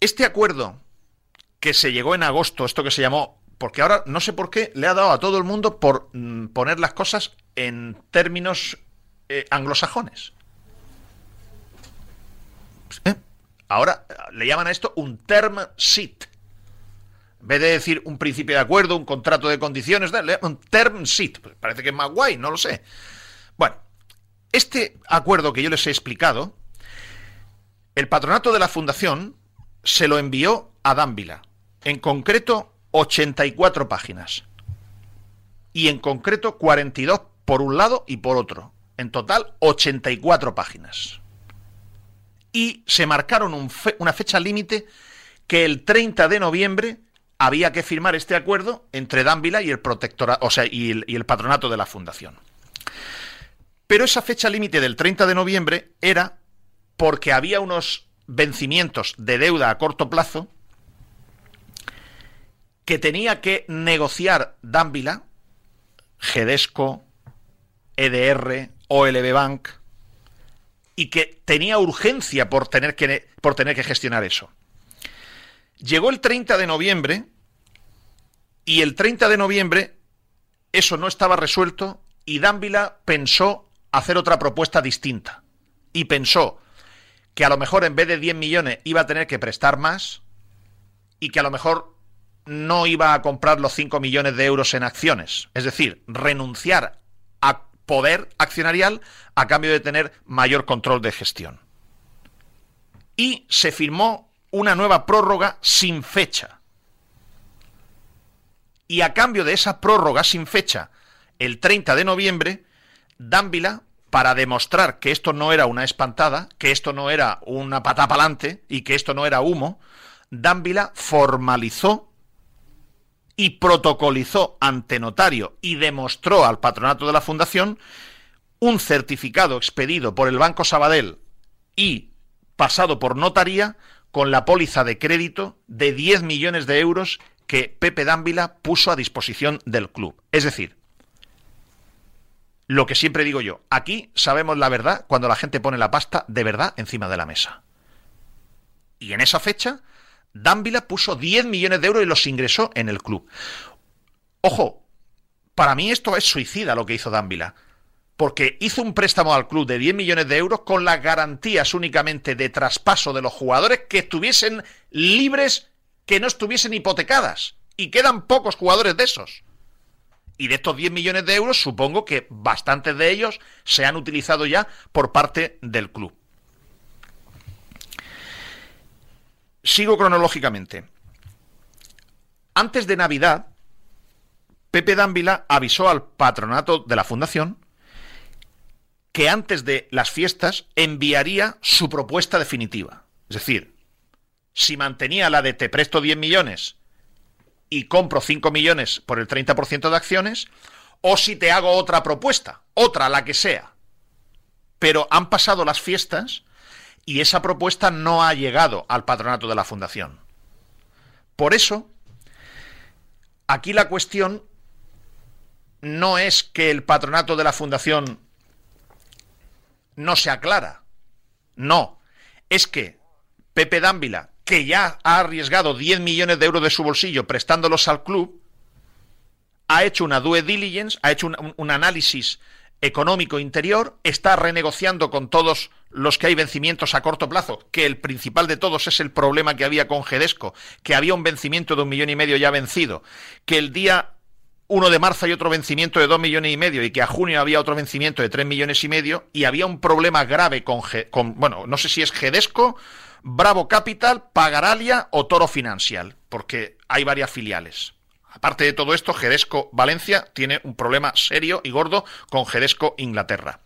Este acuerdo que se llegó en agosto, esto que se llamó, porque ahora no sé por qué le ha dado a todo el mundo por mm, poner las cosas en términos eh, anglosajones. ¿Eh? Ahora le llaman a esto un term sheet. En vez de decir un principio de acuerdo, un contrato de condiciones, le llaman un term sheet. Pues parece que es más guay, no lo sé. Bueno, este acuerdo que yo les he explicado, el patronato de la fundación se lo envió a Dávila. En concreto, 84 páginas. Y en concreto, 42 por un lado y por otro. En total, 84 páginas y se marcaron una fecha límite que el 30 de noviembre había que firmar este acuerdo entre Dávila y el protectorado, o sea, y el, y el patronato de la fundación. Pero esa fecha límite del 30 de noviembre era porque había unos vencimientos de deuda a corto plazo que tenía que negociar Dávila, Gedesco, EDR, OLB Bank, y que tenía urgencia por tener que, por tener que gestionar eso. Llegó el 30 de noviembre y el 30 de noviembre eso no estaba resuelto y Dávila pensó hacer otra propuesta distinta. Y pensó que a lo mejor en vez de 10 millones iba a tener que prestar más y que a lo mejor no iba a comprar los 5 millones de euros en acciones. Es decir, renunciar poder accionarial a cambio de tener mayor control de gestión. Y se firmó una nueva prórroga sin fecha. Y a cambio de esa prórroga sin fecha, el 30 de noviembre, Dávila, para demostrar que esto no era una espantada, que esto no era una patapalante y que esto no era humo, Dávila formalizó y protocolizó ante notario y demostró al patronato de la fundación un certificado expedido por el Banco Sabadell y pasado por notaría con la póliza de crédito de 10 millones de euros que Pepe Dávila puso a disposición del club. Es decir, lo que siempre digo yo, aquí sabemos la verdad cuando la gente pone la pasta de verdad encima de la mesa. Y en esa fecha Dávila puso 10 millones de euros y los ingresó en el club. Ojo, para mí esto es suicida lo que hizo Dávila. Porque hizo un préstamo al club de 10 millones de euros con las garantías únicamente de traspaso de los jugadores que estuviesen libres, que no estuviesen hipotecadas. Y quedan pocos jugadores de esos. Y de estos 10 millones de euros, supongo que bastantes de ellos se han utilizado ya por parte del club. Sigo cronológicamente. Antes de Navidad, Pepe Dávila avisó al patronato de la fundación que antes de las fiestas enviaría su propuesta definitiva. Es decir, si mantenía la de te presto 10 millones y compro 5 millones por el 30% de acciones, o si te hago otra propuesta, otra la que sea. Pero han pasado las fiestas y esa propuesta no ha llegado al patronato de la fundación. Por eso, aquí la cuestión no es que el patronato de la fundación no se aclara. No, es que Pepe Dávila que ya ha arriesgado 10 millones de euros de su bolsillo prestándolos al club, ha hecho una due diligence, ha hecho un, un análisis económico interior, está renegociando con todos los que hay vencimientos a corto plazo, que el principal de todos es el problema que había con Gedesco, que había un vencimiento de un millón y medio ya vencido, que el día 1 de marzo hay otro vencimiento de dos millones y medio y que a junio había otro vencimiento de tres millones y medio y había un problema grave con, con bueno, no sé si es Gedesco, Bravo Capital, Pagaralia o Toro Financial, porque hay varias filiales. Aparte de todo esto, Gedesco Valencia tiene un problema serio y gordo con Gedesco Inglaterra.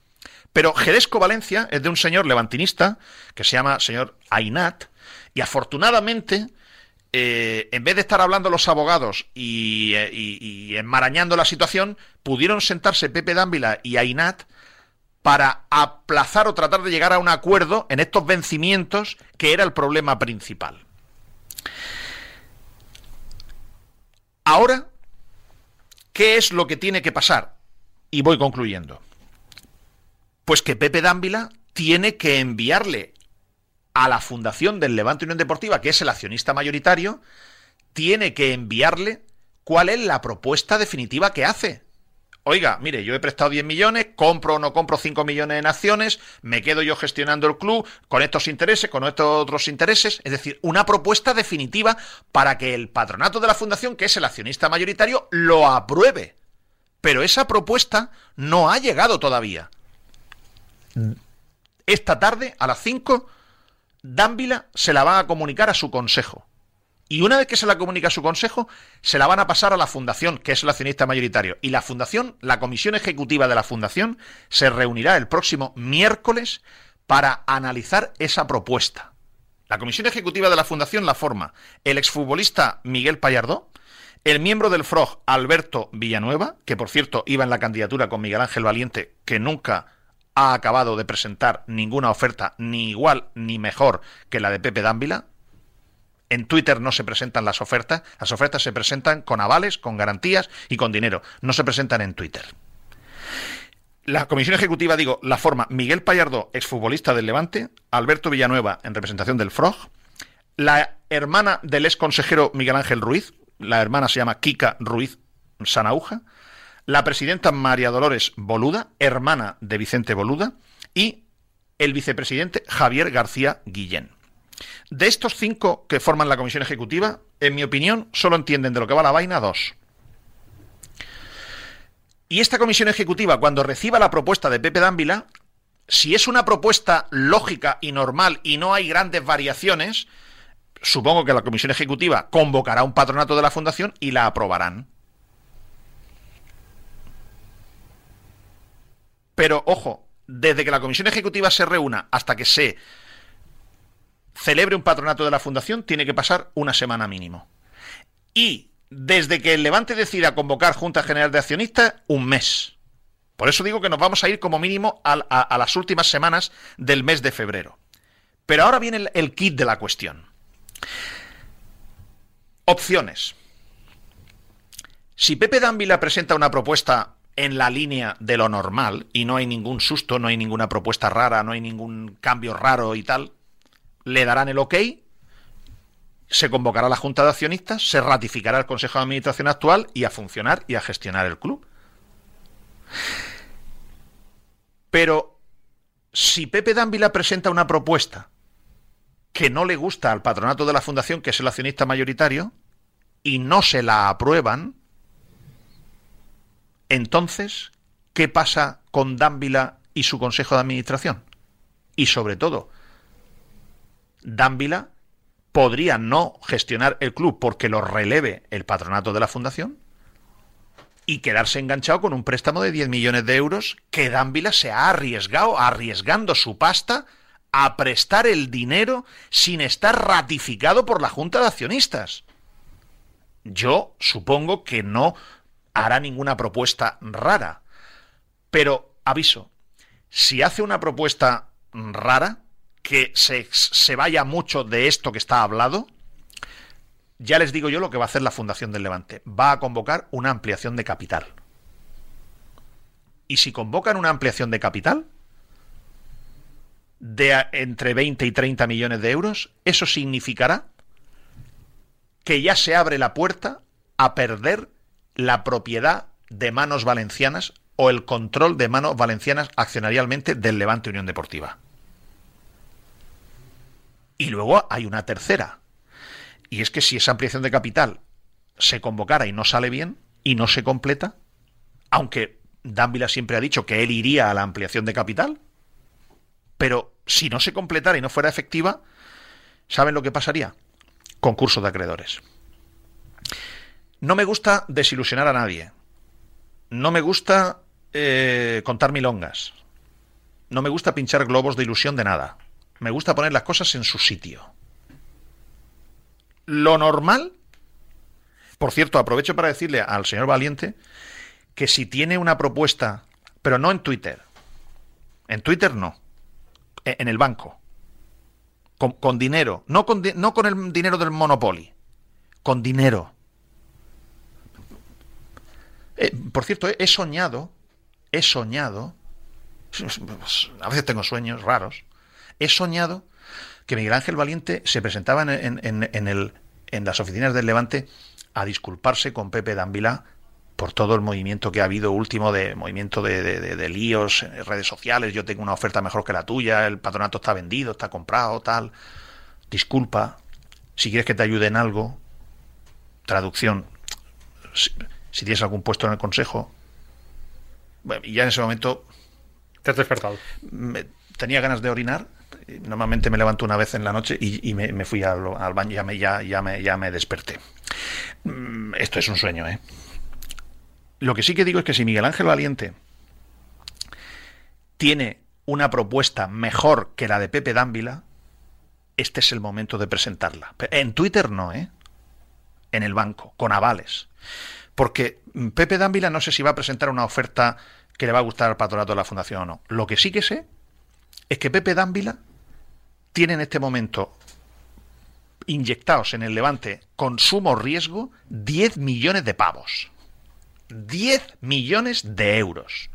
Pero Gedesco Valencia es de un señor levantinista que se llama señor Ainat y afortunadamente eh, en vez de estar hablando los abogados y, eh, y, enmarañando la situación, pudieron sentarse Pepe Dávila y Ainat para aplazar o tratar de llegar a un acuerdo en estos vencimientos que era el problema principal. Ahora, ¿qué es lo que tiene que pasar? Y voy concluyendo. Pues que Pepe Dávila tiene que enviarle a la fundación del Levante Unión Deportiva, que es el accionista mayoritario, tiene que enviarle cuál es la propuesta definitiva que hace. Oiga, mire, yo he prestado 10 millones, compro o no compro 5 millones en acciones, me quedo yo gestionando el club con estos intereses, con estos otros intereses, es decir, una propuesta definitiva para que el patronato de la fundación, que es el accionista mayoritario, lo apruebe. Pero esa propuesta no ha llegado todavía. Esta tarde, a las 5, Dávila se la va a comunicar a su consejo. Y una vez que se la comunica a su consejo, se la van a pasar a la fundación, que es el accionista mayoritario. Y la fundación, la comisión ejecutiva de la fundación, se reunirá el próximo miércoles para analizar esa propuesta. La comisión ejecutiva de la fundación la forma el exfutbolista Miguel Payardó, el miembro del FROG Alberto Villanueva, que por cierto iba en la candidatura con Miguel Ángel Valiente, que nunca ha acabado de presentar ninguna oferta ni igual ni mejor que la de Pepe Dávila. En Twitter no se presentan las ofertas, las ofertas se presentan con avales, con garantías y con dinero, no se presentan en Twitter. La comisión ejecutiva, digo, la forma Miguel Payardo, exfutbolista del Levante, Alberto Villanueva, en representación del FROG, la hermana del ex consejero Miguel Ángel Ruiz, la hermana se llama Kika Ruiz Sanauja, la presidenta María Dolores Boluda, hermana de Vicente Boluda, y el vicepresidente Javier García Guillén. De estos cinco que forman la comisión ejecutiva, en mi opinión, solo entienden de lo que va la vaina dos. Y esta comisión ejecutiva, cuando reciba la propuesta de Pepe Dávila, si es una propuesta lógica y normal y no hay grandes variaciones, supongo que la comisión ejecutiva convocará un patronato de la fundación y la aprobarán. Pero, ojo, desde que la comisión ejecutiva se reúna hasta que se celebre un patronato de la fundación, tiene que pasar una semana mínimo. Y desde que el Levante decida convocar Junta General de Accionistas, un mes. Por eso digo que nos vamos a ir como mínimo a, las últimas semanas del mes de febrero. Pero ahora viene el, el kit de la cuestión. Opciones. Si Pepe Dávila presenta una propuesta en la línea de lo normal y no hay ningún susto, no hay ninguna propuesta rara, no hay ningún cambio raro y tal, le darán el ok, se convocará la Junta de Accionistas, se ratificará el Consejo de Administración actual y a funcionar y a gestionar el club. Pero si Pepe Dávila presenta una propuesta que no le gusta al patronato de la fundación, que es el accionista mayoritario, y no se la aprueban, entonces, ¿qué pasa con Dávila y su consejo de administración? Y sobre todo, Dávila podría no gestionar el club porque lo releve el patronato de la fundación y quedarse enganchado con un préstamo de 10 millones de euros que Dávila se ha arriesgado, arriesgando su pasta a prestar el dinero sin estar ratificado por la Junta de Accionistas. Yo supongo que no hará ninguna propuesta rara. Pero, aviso, si hace una propuesta rara, que se, se, vaya mucho de esto que está hablado, ya les digo yo lo que va a hacer la Fundación del Levante. Va a convocar una ampliación de capital. Y si convocan una ampliación de capital, de entre 20 y 30 millones de euros, eso significará que ya se abre la puerta a perder la propiedad de manos valencianas o el control de manos valencianas accionarialmente del Levante Unión Deportiva. Y luego hay una tercera. Y es que si esa ampliación de capital se convocara y no sale bien y no se completa, aunque Dávila siempre ha dicho que él iría a la ampliación de capital, pero si no se completara y no fuera efectiva, ¿saben lo que pasaría? Concurso de acreedores. No me gusta desilusionar a nadie. No me gusta eh, contar milongas. No me gusta pinchar globos de ilusión de nada. Me gusta poner las cosas en su sitio. Lo normal, por cierto, aprovecho para decirle al señor Valiente que si tiene una propuesta, pero no en Twitter, en Twitter no, e- en el banco, con, dinero, no con, no con el dinero del Monopoly, con dinero. Eh, por cierto, he, he soñado, he soñado, a veces tengo sueños raros, he soñado que Miguel Ángel Valiente se presentaba en, en- en- el, en las oficinas del Levante a disculparse con Pepe Dávila por todo el movimiento que ha habido último de movimiento de, de- de- de líos redes sociales, yo tengo una oferta mejor que la tuya, el patronato está vendido, está comprado, tal. Disculpa, si quieres que te ayude en algo, traducción, si, tienes algún puesto en el consejo. Bueno, y ya en ese momento
Te has despertado.
me- tenía ganas de orinar. Normalmente me levanto una vez en la noche y, y me, me fui al, al baño y ya me, ya, ya me, ya me desperté. Mm, Esto es un sueño, ¿eh? Lo que sí que digo es que si Miguel Ángel Valiente tiene una propuesta mejor que la de Pepe Dávila, este es el momento de presentarla. En Twitter no, ¿eh? En el banco, con avales. Porque Pepe Dávila no sé si va a presentar una oferta que le va a gustar al patronato de la fundación o no. Lo que sí que sé es que Pepe Dávila tiene en este momento inyectados en el Levante con sumo riesgo 10 millones de pavos. 10 millones de euros.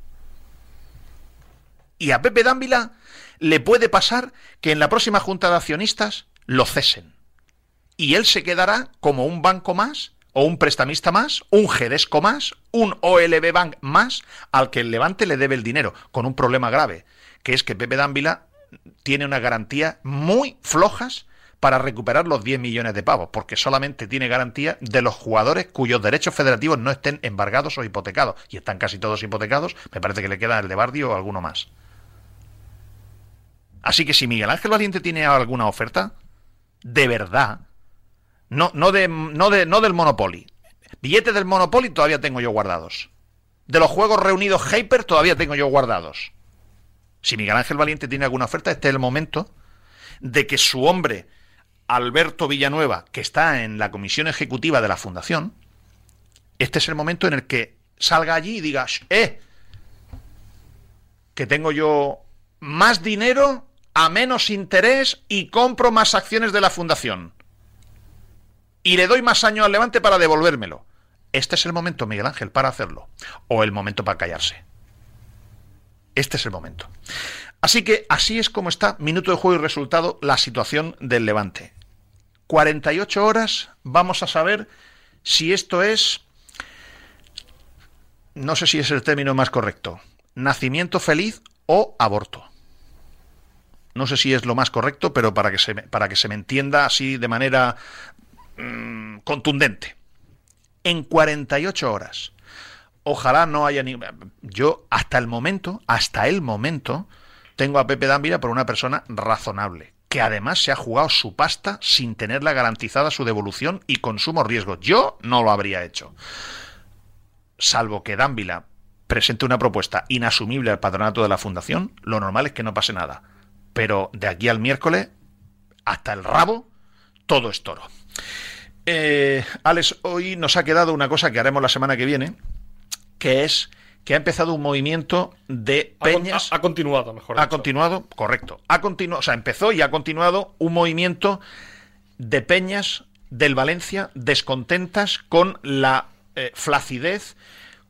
Y a Pepe Dávila le puede pasar que en la próxima junta de accionistas lo cesen. Y él se quedará como un banco más, o un prestamista más, un Gedesco más, un OLB Bank más, al que el Levante le debe el dinero, con un problema grave, que es que Pepe Dávila tiene unas garantías muy flojas para recuperar los 10 millones de pavos, porque solamente tiene garantía de los jugadores cuyos derechos federativos no estén embargados o hipotecados, y están casi todos hipotecados, me parece que le queda el de Bardio o alguno más. Así que si Miguel Ángel Valiente tiene alguna oferta, de verdad, no, no, de, no, de, no del Monopoly, billetes del Monopoly todavía tengo yo guardados. De los juegos reunidos Hyper todavía tengo yo guardados. Si Miguel Ángel Valiente tiene alguna oferta, este es el momento de que su hombre, Alberto Villanueva, que está en la comisión ejecutiva de la fundación, este es el momento en el que salga allí y diga, "Sh, ¡eh! Que tengo yo más dinero a menos interés y compro más acciones de la fundación. Y le doy más año al Levante para devolvérmelo. Este es el momento, Miguel Ángel, para hacerlo. O el momento para callarse. Este es el momento. Así que así es como está, minuto de juego y resultado, la situación del Levante. 48 horas, vamos a saber si esto es, no sé si es el término más correcto, nacimiento feliz o aborto. No sé si es lo más correcto, pero para que para que se me entienda así de manera mm, contundente. En 48 horas. Ojalá no haya ni. Yo, hasta el momento, hasta el momento, tengo a Pepe Dávila por una persona razonable, que además se ha jugado su pasta sin tenerla garantizada su devolución y consumo riesgo. Yo no lo habría hecho. Salvo que Dávila presente una propuesta inasumible al patronato de la fundación, lo normal es que no pase nada. Pero de aquí al miércoles, hasta el rabo, todo es toro. Eh, Alex, hoy nos ha quedado una cosa que haremos la semana que viene, que es que ha empezado un movimiento de
Ha
peñas.
Ha, ha continuado, mejor.
Ha
dicho.
continuado, correcto. Ha continuado, o sea, empezó y ha continuado un movimiento de peñas del Valencia descontentas con la eh, flacidez,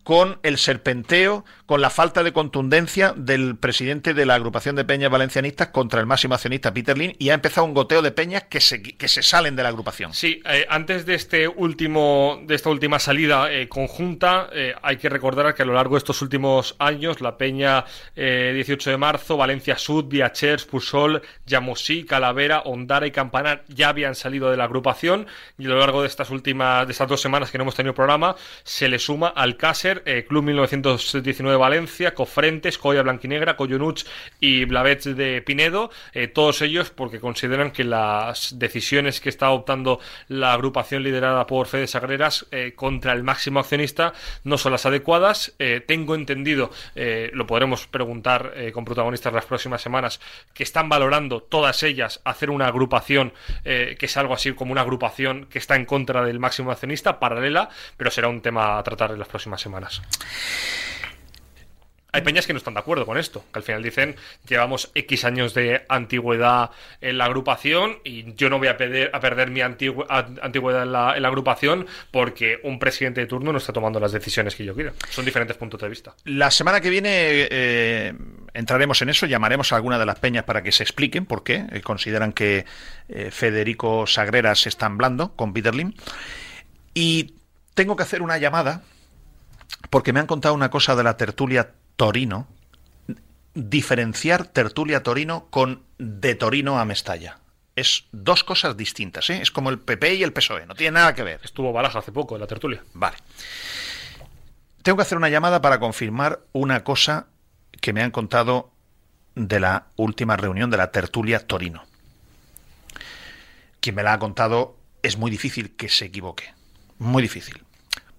con el serpenteo, con la falta de contundencia del presidente de la agrupación de peñas valencianistas contra el máximo accionista Peter Lin y ha empezado un goteo de peñas que se, que se salen de la agrupación.
Sí, eh, antes de este último de esta última salida eh, conjunta eh, hay que recordar que a lo largo de estos últimos años la peña 18 de marzo, Valencia Sud, Viachers, Pusol, Yamosí, Calavera, Ondara y Campanar ya habían salido de la agrupación y a lo largo de estas últimas de estas dos semanas que no hemos tenido programa se le suma Alcácer, Club 1919 Valencia, Cofrentes, Coya Blanquinegra, Coyonuch y Blavets de Pinedo, eh, todos ellos porque consideran que las decisiones que está adoptando la agrupación liderada por Fede Sagreras eh, contra el máximo accionista no son las adecuadas. Eh, tengo entendido, lo podremos preguntar con protagonistas las próximas semanas, que están valorando todas ellas hacer una agrupación que es algo así como una agrupación que está en contra del máximo accionista, paralela, pero será un tema a tratar en las próximas semanas. Hay peñas que no están de acuerdo con esto, que al final dicen llevamos X años de antigüedad en la agrupación y yo no voy a perder, mi antigüedad en la, agrupación porque un presidente de turno no está tomando las decisiones que yo quiero. Son diferentes puntos de vista.
La semana que viene eh, entraremos en eso, llamaremos a alguna de las peñas para que se expliquen por qué eh, consideran que eh, Federico Sagreras está hablando con Peter Y tengo que hacer una llamada porque me han contado una cosa de la tertulia Torino, diferenciar tertulia Torino con de Torino a Mestalla. Es dos cosas distintas, ¿eh? Es como el PP y el PSOE, no tiene nada que ver.
Estuvo Baraja hace poco en la tertulia.
Vale. Tengo que hacer una llamada para confirmar una cosa que me han contado de la última reunión de la tertulia Torino. Quien me la ha contado es muy difícil que se equivoque. Muy difícil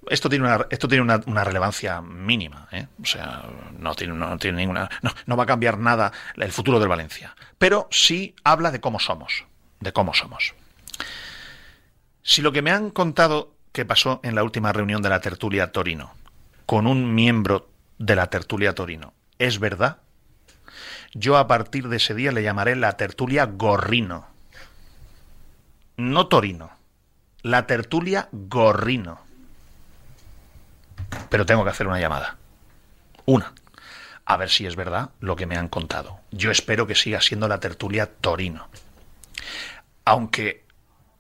esto tiene una, esto tiene una, relevancia mínima, ¿eh? o sea, no tiene, no tiene ninguna, no, no, va a cambiar nada el futuro del Valencia, pero sí habla de cómo somos, de cómo somos. Si lo que me han contado que pasó en la última reunión de la tertulia Torino con un miembro de la tertulia Torino es verdad, yo a partir de ese día le llamaré la tertulia Gorrino, no Torino, la tertulia Gorrino pero tengo que hacer una llamada. Una. A ver si es verdad lo que me han contado. Yo espero que siga siendo la tertulia Torino. Aunque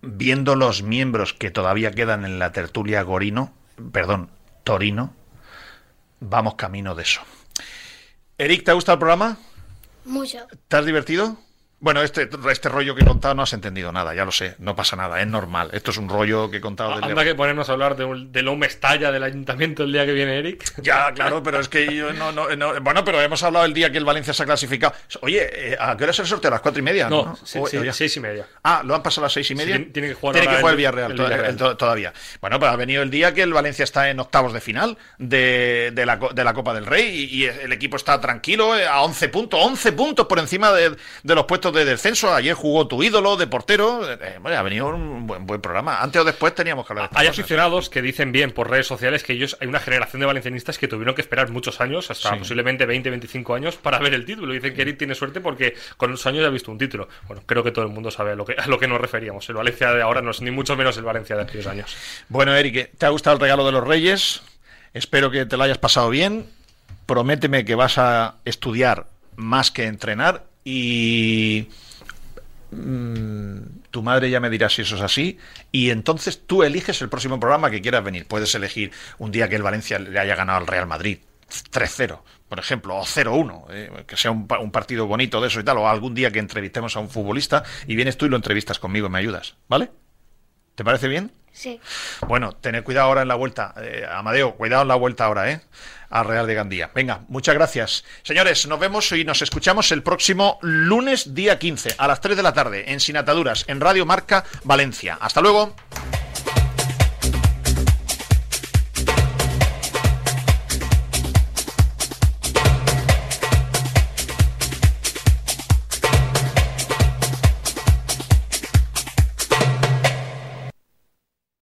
viendo los miembros que todavía quedan en la tertulia Gorino, perdón, Torino, vamos camino de eso. Eric, ¿te ha gustado el programa?
Mucho.
¿Te has divertido? Bueno, este, este rollo que he contado no has entendido nada, ya lo sé, no pasa nada, es normal. Esto es un rollo que he contado.
Anda que ponernos a hablar de, un, de Mestalla del ayuntamiento el día que viene Eric. *laughs*
Ya, claro, pero es que yo no, no, Bueno, pero hemos hablado el día que el Valencia se ha clasificado. Oye, eh, ¿a qué hora es el sorteo? ¿A las cuatro y media?
No, seis y media.
Ah, ¿lo han pasado a las seis y media?
tiene que jugar,
tiene que jugar el Villarreal, todavía. Bueno, pues ha venido el día que el Valencia está en octavos de final de, de, la, de la Copa del Rey y, el equipo está tranquilo eh, a 11 puntos, 11 puntos por encima de, de los puestos de descenso. Ayer jugó tu ídolo de portero. Eh, ha venido un buen, buen, programa. Antes o después teníamos que hablar
de Hay aficionados que dicen bien por redes sociales que ellos, hay una generación de valencianistas que tuvieron que esperar muchos años, hasta posiblemente 20, 25 años, para ver el título. Dicen que Eric tiene suerte porque con los años ya ha visto un título. Bueno, creo que todo el mundo sabe a lo que, a lo que nos referíamos. El Valencia de ahora no es ni mucho menos el Valencia de aquellos años.
Bueno, Eric, ¿te ha gustado el regalo de los Reyes? Espero que te lo hayas pasado bien. Prométeme que vas a estudiar más que entrenar y Mm, tu madre ya me dirá si eso es así, y entonces tú eliges el próximo programa que quieras venir. Puedes elegir un día que el Valencia le haya ganado al Real Madrid 3-0, por ejemplo, o 0-1, eh, que sea un, un, partido bonito de eso y tal, o algún día que entrevistemos a un futbolista y vienes tú y lo entrevistas conmigo me ayudas, ¿vale? ¿Te parece bien?
Sí.
Bueno, tened cuidado ahora en la vuelta. Eh, Amadeo, cuidado en la vuelta ahora, ¿eh? A Real de Gandía. Venga, muchas gracias. Señores, nos vemos y nos escuchamos el próximo lunes, día 15, a las 3 de la tarde, en Sinataduras, en Radio Marca Valencia. Hasta luego.